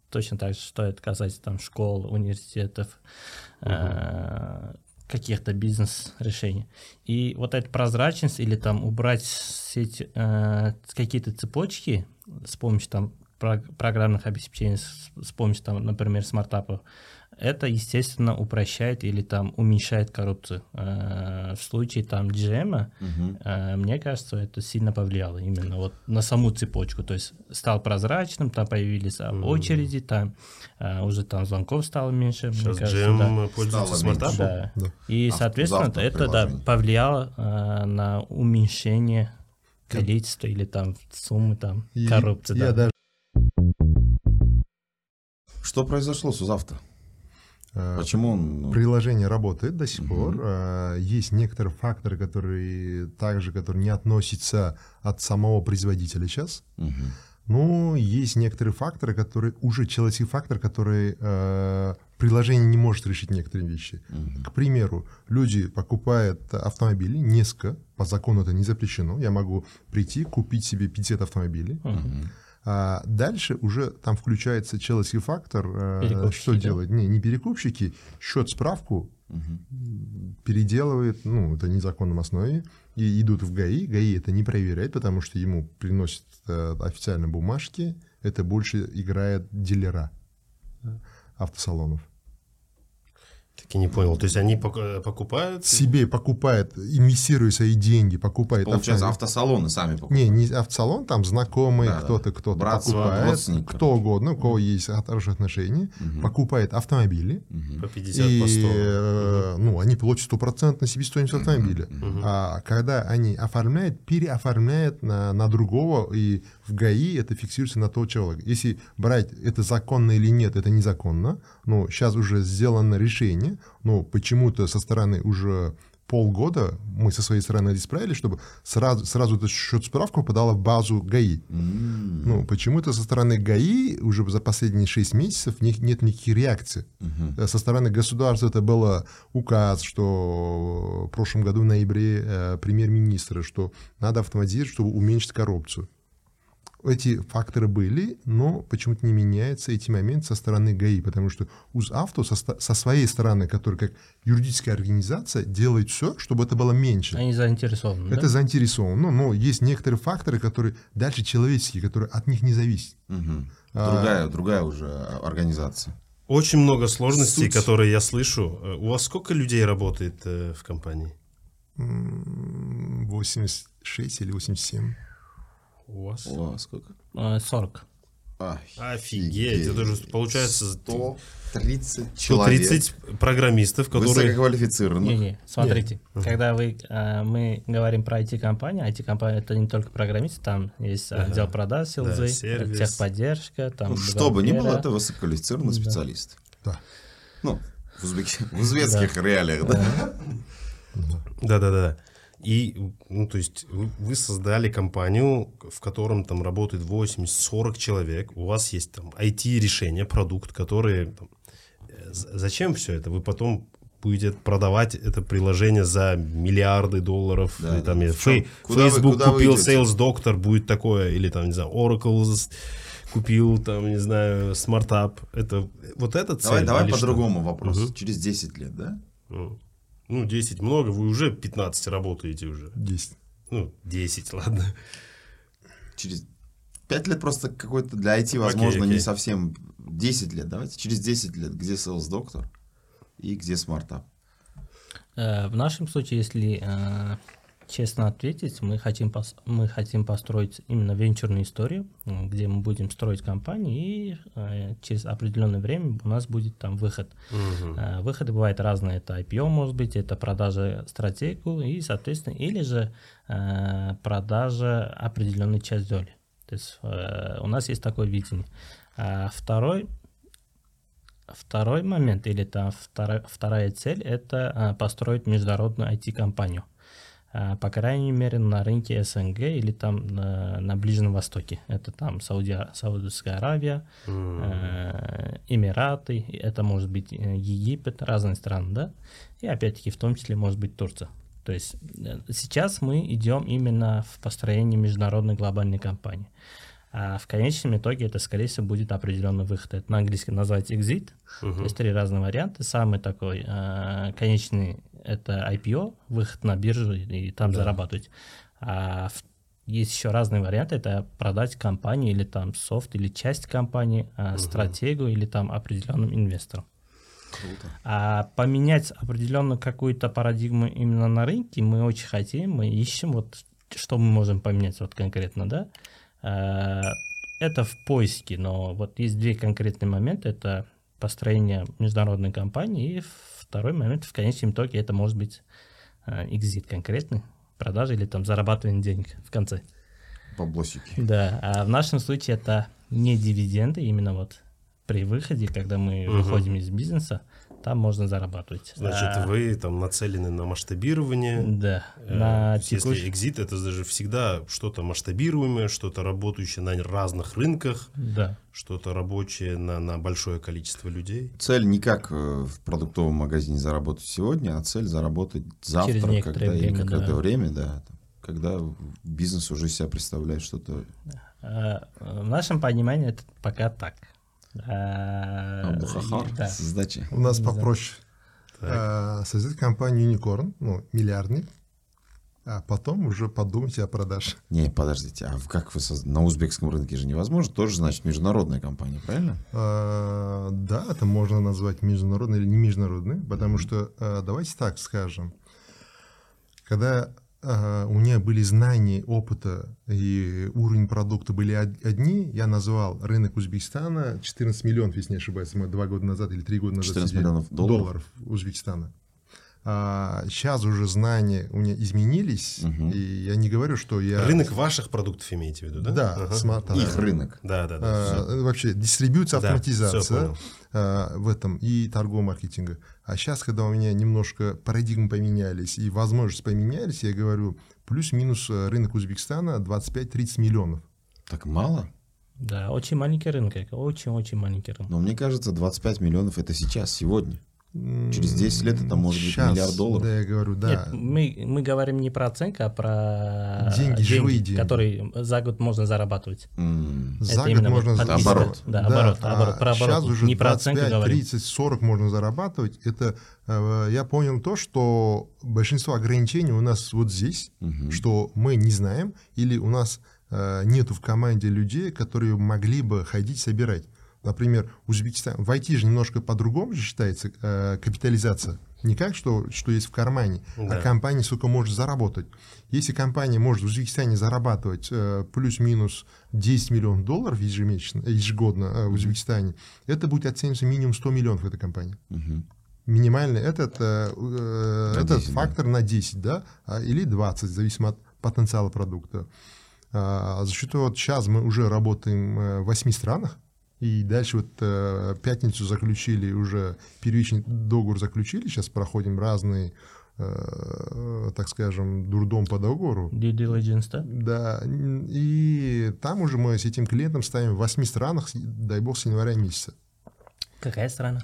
точно так же, что это касается там школ, университетов, э, каких-то бизнес-решений. И вот эта прозрачность или там убрать все эти, э, какие-то цепочки с помощью там прог- программных обеспечений, с, с помощью там, например, смартапов, это, естественно, упрощает или там уменьшает коррупцию. Э, в случае там GM, э, мне кажется, это сильно повлияло именно вот на саму цепочку. То есть стал прозрачным, там появились а, очереди, там э, уже там звонков стало меньше. мне Сейчас кажется, GM да. пользуется смартапом. Да. Да. И, Авто- соответственно, это да, повлияло э, на уменьшение количества или там суммы там И коррупции. Я да. даже Что произошло с завтра? Э, Почему он... ну, приложение работает до сих пор. Э, Есть некоторые факторы, которые также, которые не относятся от самого производителя сейчас. мгм. Но есть некоторые факторы, которые уже человеческий фактор, который э, приложение не может решить некоторые вещи. К примеру, люди покупают автомобили, несколько, по закону это не запрещено. Я могу прийти, купить себе 50 автомобилей. А дальше уже там включается фактор. э, Перекупщики, что да? делать? Не, не перекупщики, счет справку переделывает, ну, это незаконном основе, и идут в ГАИ, ГАИ это не проверяет, потому что ему приносят э, официально бумажки, это больше играет дилера автосалонов. Так и не понял. То есть они пок- покупают... Себе покупает, инвестируя свои деньги, покупает Получается, автомобиль. автосалоны сами покупают. Не, не автосалон, там знакомый, Да, да. кто-то, кто-то Брат своего покупает, родственника. кто угодно, у кого есть хорошие отношения, покупает автомобили, По 50, и, по 100. э, ну, они получат стопроцентную себестоимость автомобиля. А когда они оформляют, переоформляют на, на другого, и в ГАИ это фиксируется на того человека. Если брать это законно или нет, это незаконно, но сейчас уже сделано решение, но почему-то со стороны уже полгода мы со своей стороны исправили, чтобы сразу, сразу этот счет справку попадала в базу ГАИ. Ну, почему-то со стороны ГАИ уже за последние 6 месяцев них нет никаких реакций. Э, Со стороны государства это был указ, что в прошлом году в ноябре э, премьер-министра, что надо автоматизировать, чтобы уменьшить коррупцию. Эти факторы были, но почему-то не меняется эти моменты со стороны ГАИ, потому что УЗАВТО со, со своей стороны, которая как юридическая организация, делает все, чтобы это было меньше. Они заинтересованы. Это да? заинтересовано. Но, есть некоторые факторы, которые дальше человеческие, которые от них не зависят. Мгм. А. Другая, другая уже организация. Очень много сложностей, Суть. которые я слышу. Э, У вас сколько людей работает э, в компании? М, 86 или 87. У вас? О, сколько? Э, 40. Ай, Офигеть, это же получается 130 человек. 130 программистов, которые... Высококвалифицированных. Не-не, смотрите, когда вы, э, мы говорим про IT-компанию, IT-компания это не только программисты, там есть отдел продаж, СЛЗ, сервис. техподдержка, там Ну, что бы ни было, это высококвалифицированный специалист. Да. Ну, в, узбек- в узбекских реалиях, да? Да-да-да. И, ну, то есть, вы, вы создали компанию, в котором там работает 80-40 человек, у вас есть там IT-решение, продукт, который... там, э, зачем все это? Вы потом будете продавать это приложение за миллиарды долларов. Да, там, да. чем? Фей- Куда вы- Facebook вы купил идете? Sales Doctor, будет такое, или там, не знаю, Oracle купил, там, не знаю, SmartUp. Это, вот это цель? Давай, давай по-другому вопрос. Мгм. Через 10 лет, да? Ну, Ну, 10 много, вы уже 15 работаете уже. 10. Ну, 10, ладно. Через 5 лет просто какой-то для IT, возможно, окей. не совсем... 10 лет, давайте. Через 10 лет, где Sales Doctor и где SmartUp. Э, В нашем случае, если э, честно ответить, мы хотим, пос- мы хотим построить именно венчурную историю, где мы будем строить компанию, и э, через определенное время у нас будет там выход. Мгм. Э, Выходы бывают разные. Это IPO, может быть, это продажа стратегию и, соответственно, или же э, продажа определенной часть доли. То есть э, у нас есть такое видение. А второй, второй момент или там вторая, вторая цель – это а, построить международную IT-компанию. А, По крайней мере, на рынке СНГ или там на, на Ближнем Востоке. Это там Сауди, Саудовская Аравия, э, Эмираты, это может быть э, Египет, разные страны, да, и опять-таки в том числе может быть Турция. То есть э, сейчас мы идем именно в построение международной глобальной компании. А в конечном итоге это, скорее всего, будет определенный выход. Это на английском называется exit. То есть три разных варианта. Самый такой э, конечный это IPO, выход на биржу и, там зарабатывать. А есть еще разные варианты. Это продать компанию или там софт или часть компании, а, стратегию или там определенным инвесторам. Круто. А поменять определенную какую-то парадигму именно на рынке мы очень хотим, мы ищем вот что мы можем поменять вот конкретно, да. А, Это в поиске, но вот есть две конкретные моменты. Это построение международной компании и второй момент в конечном итоге это может быть а, экзит конкретный, продажа или там зарабатывание денег в конце. Баблосики. Да, а в нашем случае это не дивиденды, именно вот при выходе, когда мы Мгм. выходим из бизнеса, там можно зарабатывать. Значит, А, вы там нацелены на масштабирование. Да, Э, на есть Если экзит, это даже всегда что-то масштабируемое, что-то работающее на разных рынках, Да, что-то рабочее на, на большое количество людей. Цель не как э, в продуктовом магазине заработать сегодня, а цель заработать завтра, Через некоторое когда, или время, какое-то да. время, да. там, Когда бизнес уже себя представляет что-то А, в нашем понимании это пока так. А, Абухахар, да. сдачи. У нас попроще. А, Создать компанию Unicorn, ну, миллиардник, а потом уже подумайте о продаже. Не, подождите, а как вы соз- на узбекском рынке же невозможно? Тоже, значит, международная компания, правильно? А, Да, это можно назвать международной или не международной, потому что, а, давайте так скажем, когда у меня были знания, опыта и уровень продукта были од- одни, я назвал рынок Узбекистана 14 миллионов, если не ошибаюсь, мы два года назад или три года назад 14 сидели. миллионов долларов? Узбекистана. А, сейчас уже знания у меня изменились, Мгм. и я не говорю, что я... Рынок ваших продуктов имеете в виду, да? Да, Ага. смотри. Их рынок. Да, да, да. А, вообще дистрибьюция, Да, автоматизация всё понял. а, в этом и торгового маркетинга. А сейчас, когда у меня немножко парадигмы поменялись и возможности поменялись, я говорю, плюс-минус э, рынок Узбекистана 25-30 миллионов. Так мало? Да, очень маленький рынок, очень-очень маленький рынок. Но мне кажется, 25 миллионов это сейчас, сегодня. Через 10 лет это может быть миллиард долларов. Да, я говорю, да. Нет, мы, мы говорим не про оценку, а про Деньги, живые деньги. которые за год можно зарабатывать. За это год именно можно подписка. оборот. Да, оборот, оборот, про Сейчас оборот. а уже не про оценку 25, говорим. 30, 40 можно зарабатывать. Это э, я понял то, что большинство ограничений у нас вот здесь, мгм. что мы не знаем, или у нас э, нету в команде людей, которые могли бы ходить собирать. Например, Узбекистан, в IT же немножко по-другому же считается э, капитализация. Не как, что, что есть в кармане, Да. а компания сколько может заработать. Если компания может в Узбекистане зарабатывать э, плюс-минус 10 миллионов долларов ежемесячно, ежегодно э, в Узбекистане, это будет оцениваться минимум 100 миллионов эта компания. Мгм. Минимальный этот, э, э, На этот 10, да. фактор на 10, да, а, или 20, зависимо от потенциала продукта. А, За счет того, вот сейчас мы уже работаем э, в 8 странах, и дальше вот э, пятницу заключили уже, первичный договор заключили, сейчас проходим разные, э, так скажем, дурдом по договору. Due diligence, да? Да, и там уже мы с этим клиентом ставим в 8 странах, дай бог, с января месяца. Какая страна?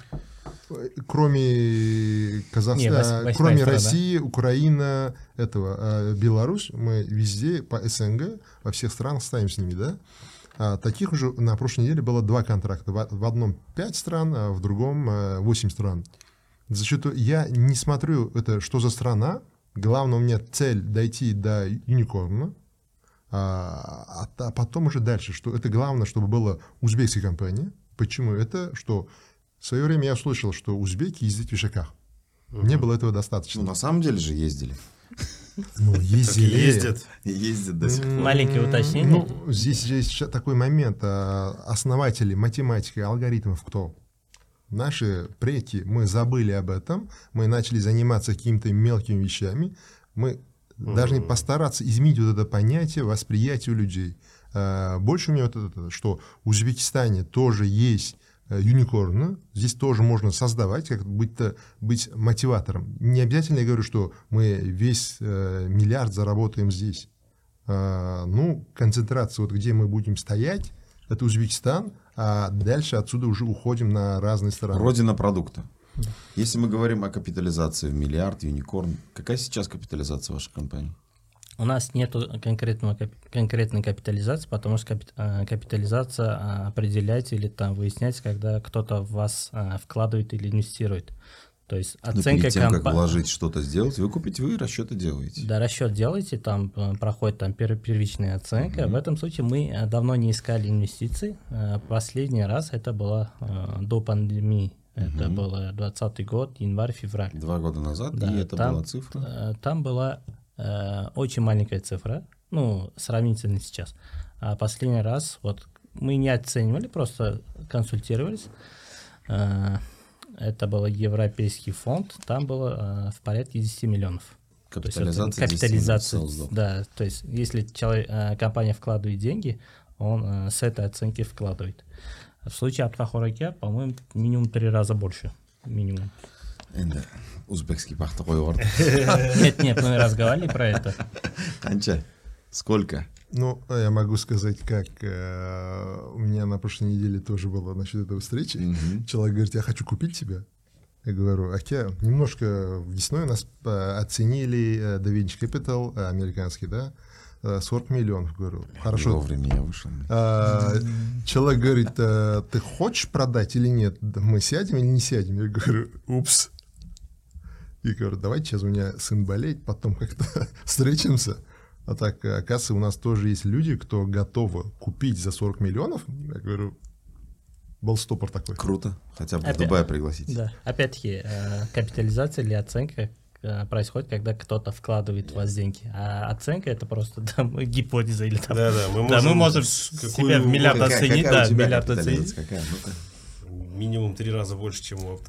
Кроме Казахстана, восьмая кроме страна. России, Украина, этого, э, Беларусь, мы везде по СНГ, во всех странах ставим с ними, да. А таких уже на прошлой неделе было два контракта. В одном 5 стран, а в другом э, 8 стран. За счет я не смотрю, это что за страна. Главное, у меня цель дойти до юникорна, а, а потом уже дальше, что это главное, чтобы была узбекская компания. Почему? Это что в свое время я услышал, что узбеки ездят в ишаках. Не было этого Ну, достаточно. на самом деле же ездили. Ну, ездили. ездят. Ездят до сих пор. Маленькое уточнение. Ну, здесь же есть такой момент. а, Основатели математики, алгоритмов кто? Наши предки, мы забыли об этом, мы начали заниматься какими-то мелкими вещами, мы должны постараться изменить вот это понятие восприятия у людей. А, Больше у меня вот это, что в Узбекистане тоже есть э, юникорны, здесь тоже можно создавать, как быть, быть мотиватором. Не обязательно я говорю, что мы весь э, миллиард заработаем здесь. А, ну, концентрация, вот где мы будем стоять, это Узбекистан, а дальше отсюда уже уходим на разные стороны. Родина продукта. Если мы говорим о капитализации в миллиард, юникорн, какая сейчас капитализация вашей компании? У нас нет конкретного, конкретной капитализации, потому что а, капитализация а, определяется или там выясняется, когда кто-то в вас а, вкладывает или инвестирует. То есть Но оценка Ну, перед тем, как компа- вложить что-то сделать, вы купите, вы расчеты делаете. Да, расчет делаете, там э, проходит там пер- первичная оценка. В этом случае мы э, давно не искали инвестиций. Э, Последний раз это было э, до пандемии. Это было 20 год, январь-февраль. Два года назад, Да, и это там, была цифра. э, Там была э, очень маленькая цифра, ну, сравнительно сейчас. А последний раз, вот, мы не оценивали, просто консультировались. Э, Это был Европейский фонд, там было э, в порядке 10 миллионов. То есть Капитализация 10 капитализация, миллионов sales, да, то есть если человек, э, компания вкладывает деньги, он э, с этой оценки вкладывает. В случае Абхахораке, по-моему, минимум три раза больше. Минимум. Енді узбекский бақты қойып Нет, нет, мы разговаривали про это. Қанша? Сколько? Ну, я могу сказать, как э, у меня на прошлой неделе тоже было насчет этого встречи. Человек говорит, я хочу купить тебя. Я говорю, Аке, немножко весной нас э, оценили э, Da Vinci Capital, э, американский, да, э, 40 миллионов. Говорю, хорошо. Вовремя я вышел. А, человек говорит, «Э, ты хочешь продать или нет? Мы сядем или не сядем? Я говорю, упс. И говорю, давайте сейчас у меня сын болеет, потом как-то встретимся. А так, э, оказывается, у нас тоже есть люди, кто готовы купить за 40 миллионов. Я говорю, был стопор такой. Круто. Хотя бы в Опять- Дубай пригласить. Да. Опять-таки, э, капитализация или оценка э, происходит, когда кто-то вкладывает в вас деньги. А оценка это просто там, гипотеза или там. Да, да, мы Да, можем, мы можем себя в миллиард Какая- оценить, какая у да, тебя миллиард оценить. Какая? Ну-ка. Минимум три раза больше, чем у.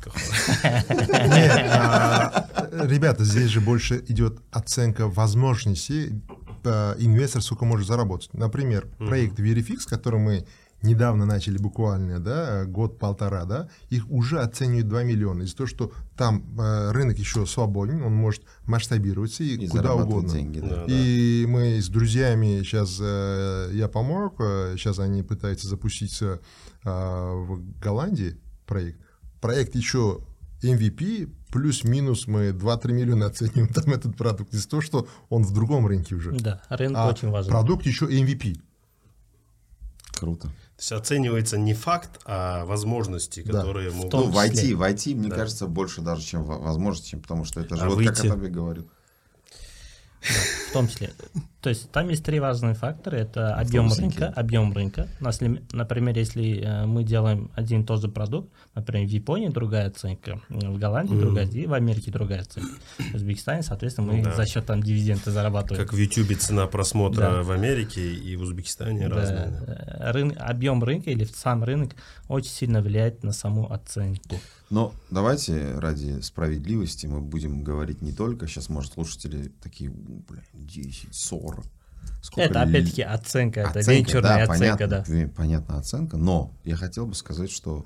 Нет, а, ребята, здесь же больше идет оценка возможностей инвестор сколько может заработать. Например, проект Verifix, который мы недавно начали буквально, да, год-полтора, да, их уже оценивают 2 миллиона. Из-за того, что там э, рынок еще свободен, он может масштабироваться и, И куда угодно. деньги. Да. Да. И мы с друзьями сейчас, э, я помог, э, сейчас они пытаются запуститься э, в Голландии проект. Проект еще MVP, плюс-минус мы 2-3 миллиона оцениваем там этот продукт. Из-за того, что он в другом рынке уже. Да, рынок А очень важен. продукт еще MVP. Круто. То есть оценивается не факт, а возможности, Да. которые могут... том Ну, в IT, числе. в IT, мне Да. кажется, больше даже, чем во- возможности, потому что это же А вот как выйти? я тебе говорю. В том числе. То есть там есть три важные фактора. Это объем рынка, объем рынка. Например, если э, мы делаем один и тот же продукт, например, в Японии другая оценка, э, в Голландии другая, и в Америке другая оценка. В Узбекистане, соответственно, мы Да. за счет там дивиденда зарабатываем. Как в Ютубе цена просмотра Да. в Америке и в Узбекистане Да, разная. да. э, рын- объем рынка или сам рынок очень сильно влияет на саму оценку. Но давайте ради справедливости мы будем говорить не только, сейчас, может, слушатели такие, «У, бля, 10, 40. Сколько это опять-таки оценка, это Оценка, венчурная да, оценка, понятно, да. понятно, оценка, но я хотел бы сказать, что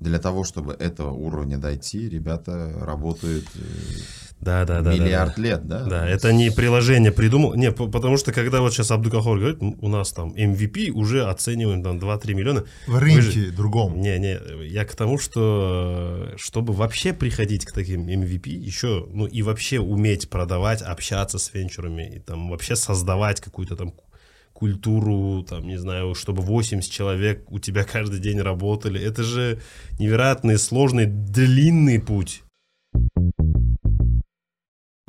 для того, чтобы этого уровня дойти, ребята работают э, Да, да, да. да, миллиард да. лет, да? Да, это не приложение придумал. Не, по- потому что когда вот сейчас Абдукахор говорит, «М, у нас там MVP уже оцениваем там 2-3 миллиона. В Вы рынке же- другом. Не, не, я к тому, что э, чтобы вообще приходить к таким MVP, еще, ну и вообще уметь продавать, общаться с венчурами, и там вообще создавать какую-то там культуру, там, не знаю, чтобы 80 человек у тебя каждый день работали. Это же невероятный, сложный, длинный путь.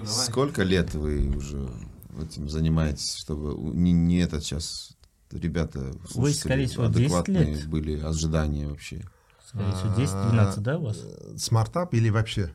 Сколько лет вы уже этим занимаетесь, чтобы не, не этот сейчас ребята, слушатели, скорее всего, 10 адекватные лет. были ожидания вообще? Скорее всего, 10-12, да, у вас? Smartup или вообще?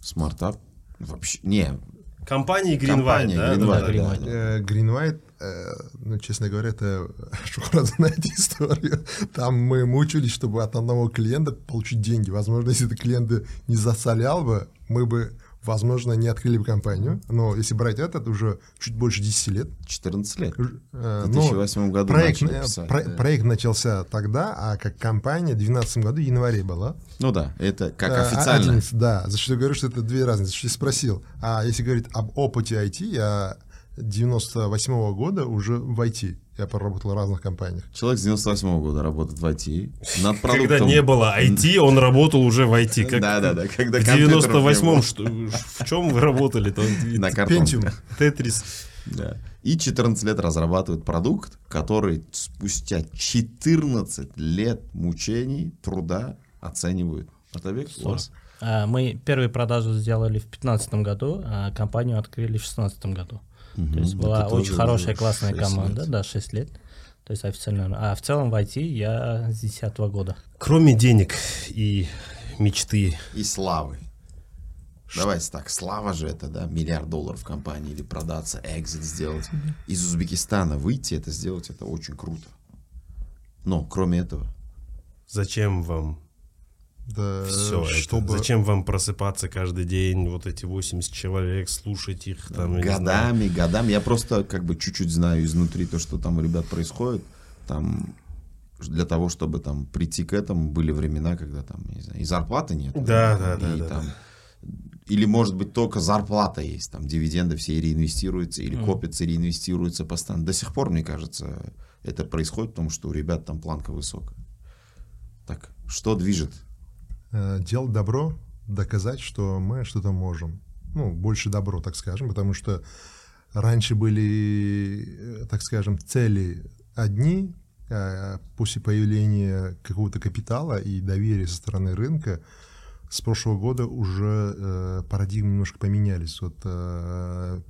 Smartup? Вообще, не, Компания Green Компания White, да? Green Да, White, да, Green да, White. Э, ну, честно говоря, это Шухрат знает историю. Там мы мучились, чтобы от одного клиента получить деньги. Возможно, если этот клиент не засолял бы, мы бы, возможно, не открыли бы компанию. Но если брать этот, уже чуть больше 10 лет. 14 лет. Э, В ну, 2008 году проект, начали писать, про- да. проект начался тогда, а как компания в 2012 году, в январе была. Ну да, это как Э, официально. 11, да, за что я говорю, что это две разные. За что я спросил. А если говорить об опыте IT, я 98 года уже в IT. Я поработал в разных компаниях. Человек с 98 года работает в IT. Над Когда продуктом... не было IT, он работал уже в IT. Как Да-да-да, когда в компьютеров не 98-м, было. что, в чем вы работали? На картонке. Pentium. Тетрис. Да. И 14 лет разрабатывает продукт, который спустя 14 лет мучений, труда оценивают. Атабек, у вас? А, Мы первые продажи сделали в 2015 году, а компанию открыли в 2016 году. То есть была очень хорошая, классная команда, лет. да, 6 лет. То есть официально. А в целом в IT я с 2010 года. Кроме денег и мечты, И славы. Давайте так, слава же это, да, миллиард долларов в компании или продаться, экзит сделать. Из Узбекистана выйти, это сделать, это очень круто. Но, кроме этого, зачем вам Да, все чтобы... это? Зачем вам просыпаться каждый день, вот эти 80 человек, слушать их там, годами, годами, я просто как бы чуть-чуть знаю изнутри то, что там у ребят происходит, там для того, чтобы там прийти к этому, были времена, когда там, не знаю, и зарплаты нет. Да, да, да, и да, там, Или, может быть, только зарплата есть, там дивиденды все реинвестируются, или копятся, реинвестируются постоянно. До сих пор, мне кажется, это происходит, потому что у ребят там планка высокая. Так, что движет? Э, делать добро, доказать, что мы что-то можем. Ну, больше добро, так скажем, потому что раньше были, э, так скажем, цели одни, а после появления какого-то капитала и доверия со стороны рынка с прошлого года уже э, парадигмы немножко поменялись. Вот э,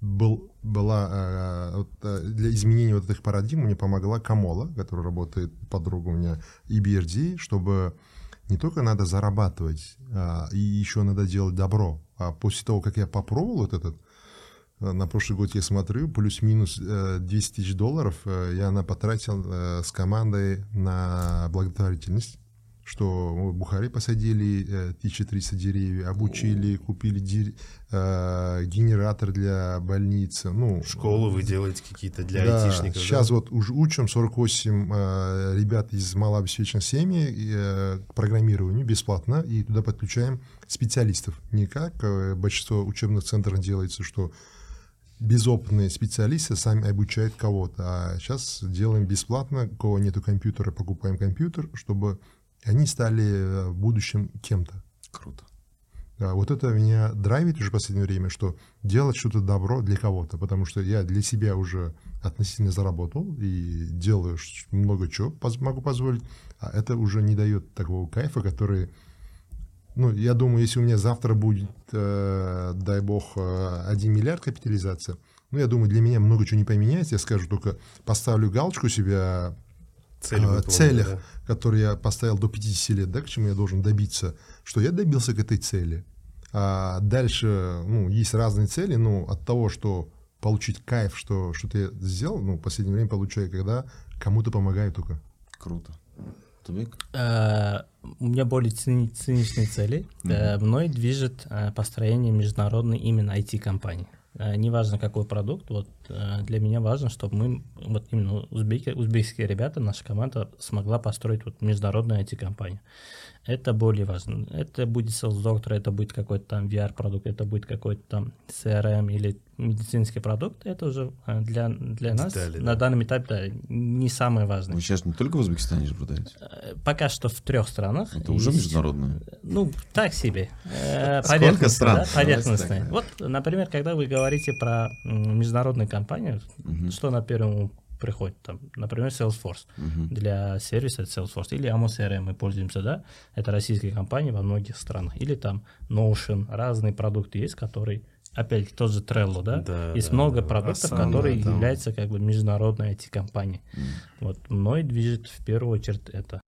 был, была э, вот, э, для изменения вот этих парадигм мне помогла Камола, которая работает подруга у меня, и BRD, чтобы не только надо зарабатывать, а, и еще надо делать добро. А после того, как я попробовал вот этот, э, на прошлый год я смотрю, плюс-минус э, 200 тысяч долларов э, я на потратил э, с командой на благотворительность что мы в Бухаре посадили э, 1300 деревьев, обучили, купили дер- э, генератор для больницы. Ну, Школы вы делаете какие-то для да, айтишников. Сейчас да? вот уже учим 48 э, ребят из малообеспеченных семей э, к программированию бесплатно, и туда подключаем специалистов. Не как э, большинство учебных центров делается, что безопытные специалисты сами обучают кого-то. А сейчас делаем бесплатно, у кого нету компьютера, покупаем компьютер, чтобы они стали э, в будущем кем-то. Круто. Да, вот это меня драйвит уже в последнее время, что делать что-то добро для кого-то, потому что я для себя уже относительно заработал и делаю много чего могу позволить, а это уже не дает такого кайфа, который, ну, я думаю, если у меня завтра будет, э, дай бог, э, 1 миллиард капитализация, ну, я думаю, для меня много чего не поменяется, я скажу только, поставлю галочку себе Цель э, выполнена, целях, да. которые я поставил до 50 лет, да, к чему я должен добиться, что я добился к этой цели. А дальше, ну, есть разные цели, но от того, что получить кайф, что что-то я сделал, ну, в последнее время получаю, когда кому-то помогаю только. Круто. Тубик? Э, У меня более цини- циничные цели. Э, Мной движет э, построение международной именно IT-компании. Э, Неважно, какой продукт, вот э, для меня важно, чтобы мы, вот именно узбеки, узбекские ребята, наша команда смогла построить вот международную IT-компанию. Это более важно. Это будет Sales Doctor, это будет какой-то там VR-продукт, это будет какой-то там CRM или медицинский продукт. Это уже э, для, для нас Детали, на да. данном этапе да, не самое важное. Вы сейчас не только в Узбекистане же продаете? Э, Пока что в трех странах. Это уже Есть- международное. Ну, так себе. Э, Сколько поверхностно, стран? да, да. Вот, например, когда вы говорите про международную компанию, что на первом приходит? Там, например, Salesforce. Для сервиса это Salesforce. Или Amo CRM мы пользуемся, да? Это российские компании во многих странах. Или там Notion. Разные продукты есть, которые опять тот же Trello, да? Да, есть да, много да. продуктов, Asana, которые там. являются как бы международной IT-компанией. Вот мной движет в первую очередь это.